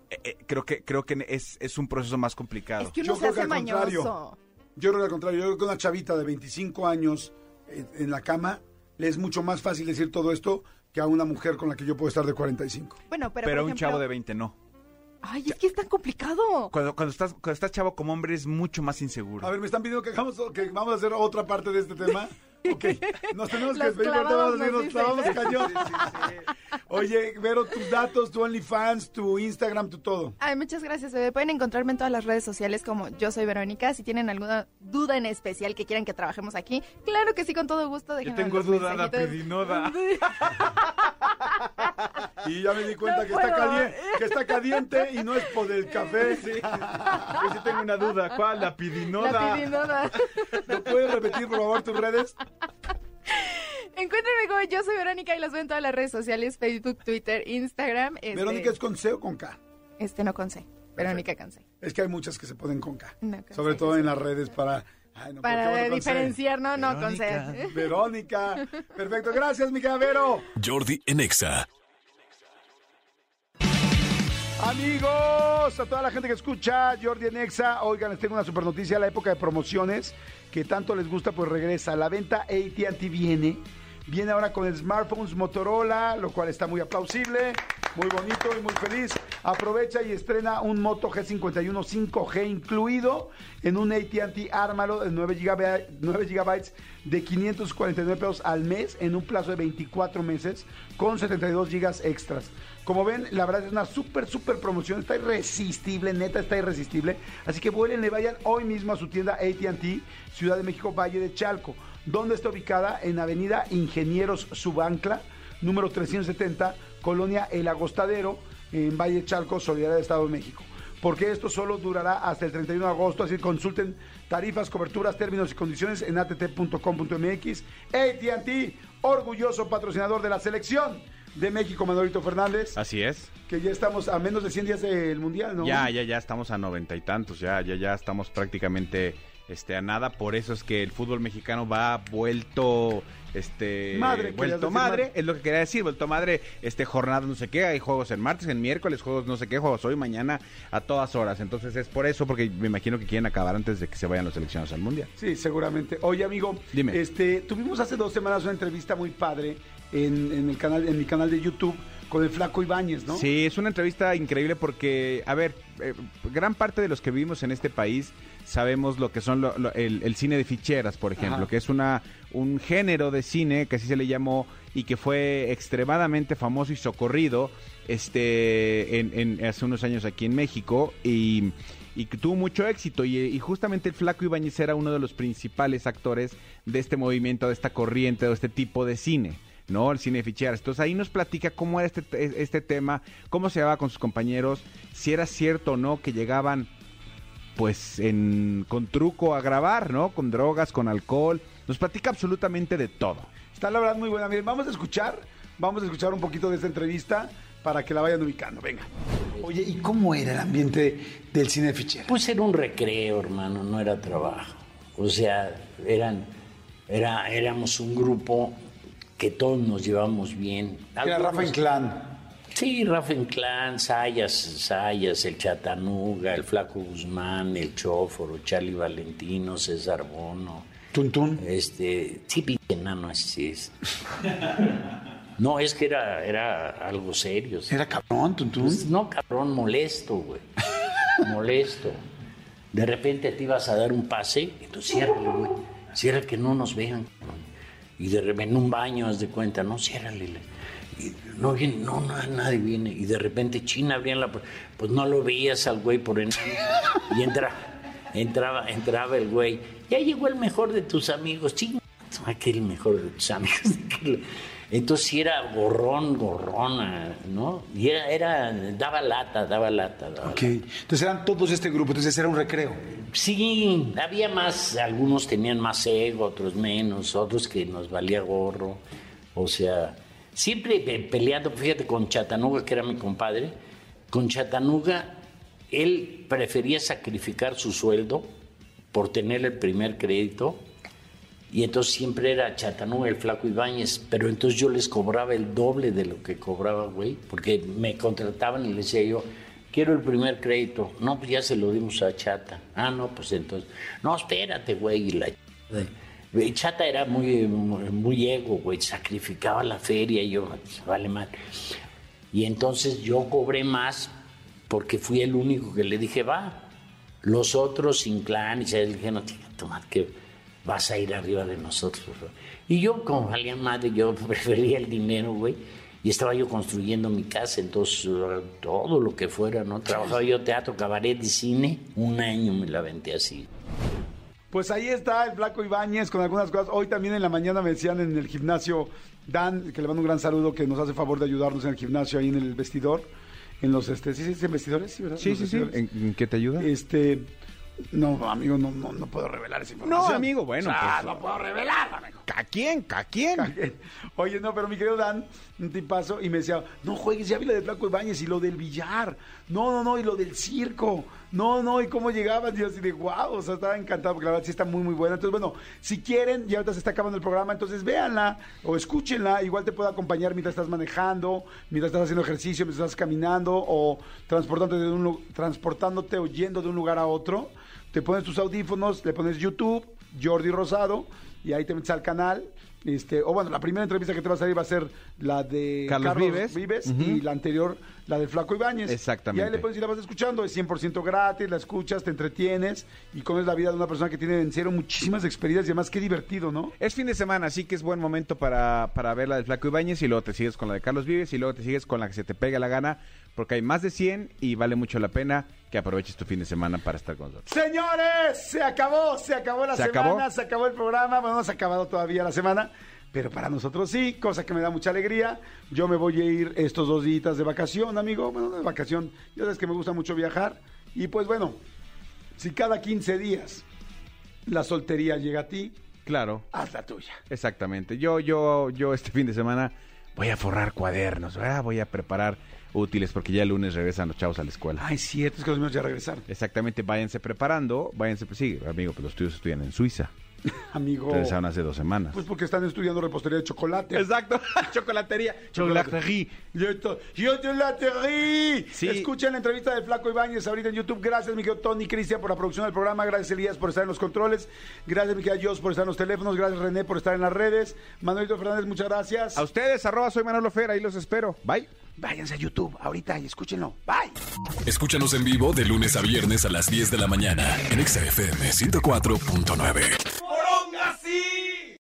eh, eh, creo que creo que es, es un proceso más complicado. Es que uno Yo se creo que al contrario. Yo creo que al contrario, yo creo que una chavita de 25 años eh, en la cama, le es mucho más fácil decir todo esto que a una mujer con la que yo puedo estar de 45. Bueno, pero, pero por un chavo de 20 no. Ay, es que es tan complicado. Cuando, cuando, estás, cuando estás chavo como hombre es mucho más inseguro. A ver, me están pidiendo que, hagamos, que vamos a hacer otra parte de este tema. Ok, nos tenemos que despedir, ahorita clavados vamos a decir, nos clavamos cañón. Oye, Vero, tus datos, tu OnlyFans, tu Instagram, tu todo. Ay, muchas gracias, bebé. Pueden encontrarme en todas las redes sociales como yo soy Verónica. Si tienen alguna duda en especial que quieran que trabajemos aquí, claro que sí, con todo gusto. Yo tengo duda, la pedinoda. Y ya me di cuenta No que, está caliente, que está caliente y no es por el café. Yo sí tengo una duda. ¿Cuál? La pidinoda. La pedinoda. ¿No puedes repetir, por favor, tus redes? Encuéntrenme como yo soy Verónica y los ven en todas las redes sociales, Facebook, Twitter, Instagram. Este, Verónica es con C o con K. Este no con C. Verónica con C. Es que hay muchas que se ponen con K. No, con Sobre C, todo sí. en las redes para... ay, no, ¿por qué Para diferenciar, no, no con Verónica. C. Verónica. Perfecto, gracias, mi Vero. Jordi en Exa. Amigos, a toda la gente que escucha, Jordi en Exa, oigan, les tengo una super noticia, la época de promociones que tanto les gusta, pues regresa. La venta AT&T viene, viene ahora con smartphones Motorola, lo cual está muy aplausible, muy bonito y muy feliz. Aprovecha y estrena un Moto G51 5G incluido en un AT&T Ármalo de 9 GB, 9 gigabytes de 549 pesos al mes en un plazo de 24 meses con 72 gigas extras. Como ven, la verdad es una súper, súper promoción. Está irresistible, neta, está irresistible. Así que vuelen, vayan hoy mismo a su tienda ATT, Ciudad de México, Valle de Chalco. Donde está ubicada? En Avenida Ingenieros Subancla, número 370, Colonia El Agostadero, en Valle Chalco, Solidaridad de Estado de México. Porque esto solo durará hasta el 31 de agosto, así que consulten tarifas, coberturas, términos y condiciones en att.com.mx. AT&T, orgulloso patrocinador de la selección de México, Manolito Fernández, Así es. que ya estamos a menos de 100 días del Mundial, ¿no? Ya, ya, ya estamos a noventa y tantos, ya, ya, ya estamos prácticamente este, a nada. Por eso es que el fútbol mexicano va vuelto, este, Madre, vuelto madre. es lo que quería decir, vuelto madre, este, jornada no sé qué, hay juegos en martes, en miércoles, juegos no sé qué, juegos hoy, mañana, a todas horas. Entonces es por eso, porque me imagino que quieren acabar antes de que se vayan los seleccionados al mundial. Sí, seguramente. Oye, amigo, Dime. este, tuvimos hace dos semanas una entrevista muy padre en, en el canal, en mi canal de YouTube con el Flaco Ibáñez, ¿no? Sí, es una entrevista increíble porque, a ver, eh, gran parte de los que vivimos en este país sabemos lo que son lo- lo- el, el cine de ficheras, por ejemplo, Ajá. que es una un género de cine que así se le llamó y que fue extremadamente famoso y socorrido este en, en- hace unos años aquí en México y, y que tuvo mucho éxito y, y justamente el Flaco Ibáñez era uno de los principales actores de este movimiento, de esta corriente, de este tipo de cine. ¿No? El cine de ficheras. Entonces ahí nos platica cómo era este, este tema, cómo se llevaba con sus compañeros, si era cierto o no que llegaban pues en, con truco a grabar, ¿no? Con drogas, con alcohol. Nos platica absolutamente de todo. Está la verdad muy buena. Miren, vamos a escuchar, vamos a escuchar un poquito de esta entrevista para que la vayan ubicando. Venga. Oye, ¿y cómo era el ambiente del cine de ficheras? Pues era un recreo, hermano, no era trabajo. O sea, eran Era, éramos un grupo que todos nos llevamos bien. Era Rafa Inclán. Sí, Rafa Inclán, Sayas, Sayas, el Chatanuga, el Flaco Guzmán, el Chóforo, Charlie Valentino, César Bono. Tuntún. Este, sí, pinche enano, así es. No, es que era, era algo serio. Era cabrón, Tuntún. Pues, no, cabrón, molesto, güey. molesto. De repente te ibas a dar un pase, entonces ciérrale, güey. Cierra que no nos vean, cabrón. Y de repente en un baño, haz de cuenta, no, ciérrale. Y no viene, no, no, nadie viene. Y de repente China abría la pu- pues no lo veías al güey por enano. Y entra, entraba, entraba el güey. Ya llegó el mejor de tus amigos, ching. Aquel mejor de tus amigos. Entonces sí era gorrón, gorrona, ¿no? Y era, era, daba lata, daba lata. daba Ok. Entonces eran todos este grupo, entonces era un recreo. Sí, había más, algunos tenían más ego, otros menos, otros que nos valía gorro. O sea, siempre pe- peleando, fíjate, con Chatanuga, que era mi compadre, con Chatanuga, él prefería sacrificar su sueldo por tener el primer crédito. Y entonces siempre era Chatanuga, el flaco Ibáñez, pero entonces yo les cobraba el doble de lo que cobraba, güey, porque me contrataban y les decía yo, quiero el primer crédito. No, pues ya se lo dimos a Chata. Ah, no, pues entonces, no, espérate, güey. Y la Chata era muy, muy, ego, güey, sacrificaba la feria y yo, "Pues, vale mal. Y entonces yo cobré más porque fui el único que le dije, va. Los otros sin clan y se le dije, no, chica, toma, que vas a ir arriba de nosotros. bro". Y yo, como valía madre, yo prefería el dinero, güey. Y estaba yo construyendo mi casa, entonces eh, todo lo que fuera, ¿no? Trabajaba yo teatro, cabaret y cine. Un año me la aventé así. Pues ahí está el Flaco Ibáñez con algunas cosas. Hoy también en la mañana me decían en el gimnasio, Dan, que le mando un gran saludo, que nos hace favor de ayudarnos en el gimnasio, ahí en el vestidor. En los, este, ¿sí se dicen vestidores? Sí, ¿verdad? Sí, Los sí, sí. ¿En, en qué te ayuda? Este, no, amigo, no, no, no puedo revelar esa información. No, amigo, bueno, O sea, pues- no puedo revelar, amigo. ¿A quién? ¿A quién? Oye, no, pero mi querido Dan, un tipazo, y me decía, no juegues, ya vi lo de Flaco Ibáñez y lo del billar. No, no, no, y lo del circo. No, no, y cómo llegaban, y yo así de guau, o sea, estaba encantado, porque la verdad sí está muy, muy buena. Entonces, bueno, si quieren, ya ahorita se está acabando el programa, entonces véanla o escúchenla, igual te puedo acompañar mientras estás manejando, mientras estás haciendo ejercicio, mientras estás caminando o transportándote, de un, transportándote o yendo de un lugar a otro. Te pones tus audífonos, le pones YouTube, Jordi Rosado, y ahí te metes al canal. Este, o bueno, la primera entrevista que te va a salir va a ser la de Carlos Vives. Ujú. y la anterior, la del Flaco Ibáñez. Exactamente. Y ahí le pones y la vas escuchando, es 100% gratis, la escuchas, te entretienes y conoces la vida de una persona que tiene en serio muchísimas experiencias y además qué divertido, ¿no? Es fin de semana, así que es buen momento para, para ver la del Flaco Ibáñez y luego te sigues con la de Carlos Vives y luego te sigues con la que se te pega la gana, porque hay más de 100 y vale mucho la pena que aproveches tu fin de semana para estar con nosotros. Señores, se acabó, se acabó la ¿Se semana, acabó? se acabó el programa, bueno, no se ha acabado todavía la semana, pero para nosotros sí, cosa que me da mucha alegría. Yo me voy a ir estos dos días de vacación, amigo, bueno, no de vacación, ya sabes que me gusta mucho viajar, y pues bueno, si cada 15 días la soltería llega a ti, Claro, haz la tuya. exactamente. Yo, yo, yo este fin de semana voy a forrar cuadernos, voy a preparar útiles porque ya el lunes regresan los chavos a la escuela. Ay, cierto, es que los míos ya regresaron. Exactamente, váyanse preparando, váyanse, pues sí, amigo, pues los tuyos estudian en Suiza. Amigo. Regresaron hace dos semanas. Pues porque están estudiando repostería de chocolate. Exacto, chocolatería. Chocolatería. Yo estoy- yo chocolatería. Sí. Escuchen la entrevista del Flaco Ibáñez ahorita en YouTube. Gracias, mi querido Tony Cristian, por la producción del programa. Gracias, Elías, por estar en los controles. Gracias, mi querida Jos, por estar en los teléfonos. Gracias, René, por estar en las redes. Manuelito Fernández, muchas gracias. A ustedes, arroba soy Manolo Fer, ahí los espero. Bye. Váyanse a YouTube ahorita y escúchenlo. Bye. Escúchanos en vivo de lunes a viernes a las 10 de la mañana en Exa FM 104.9. Como assim?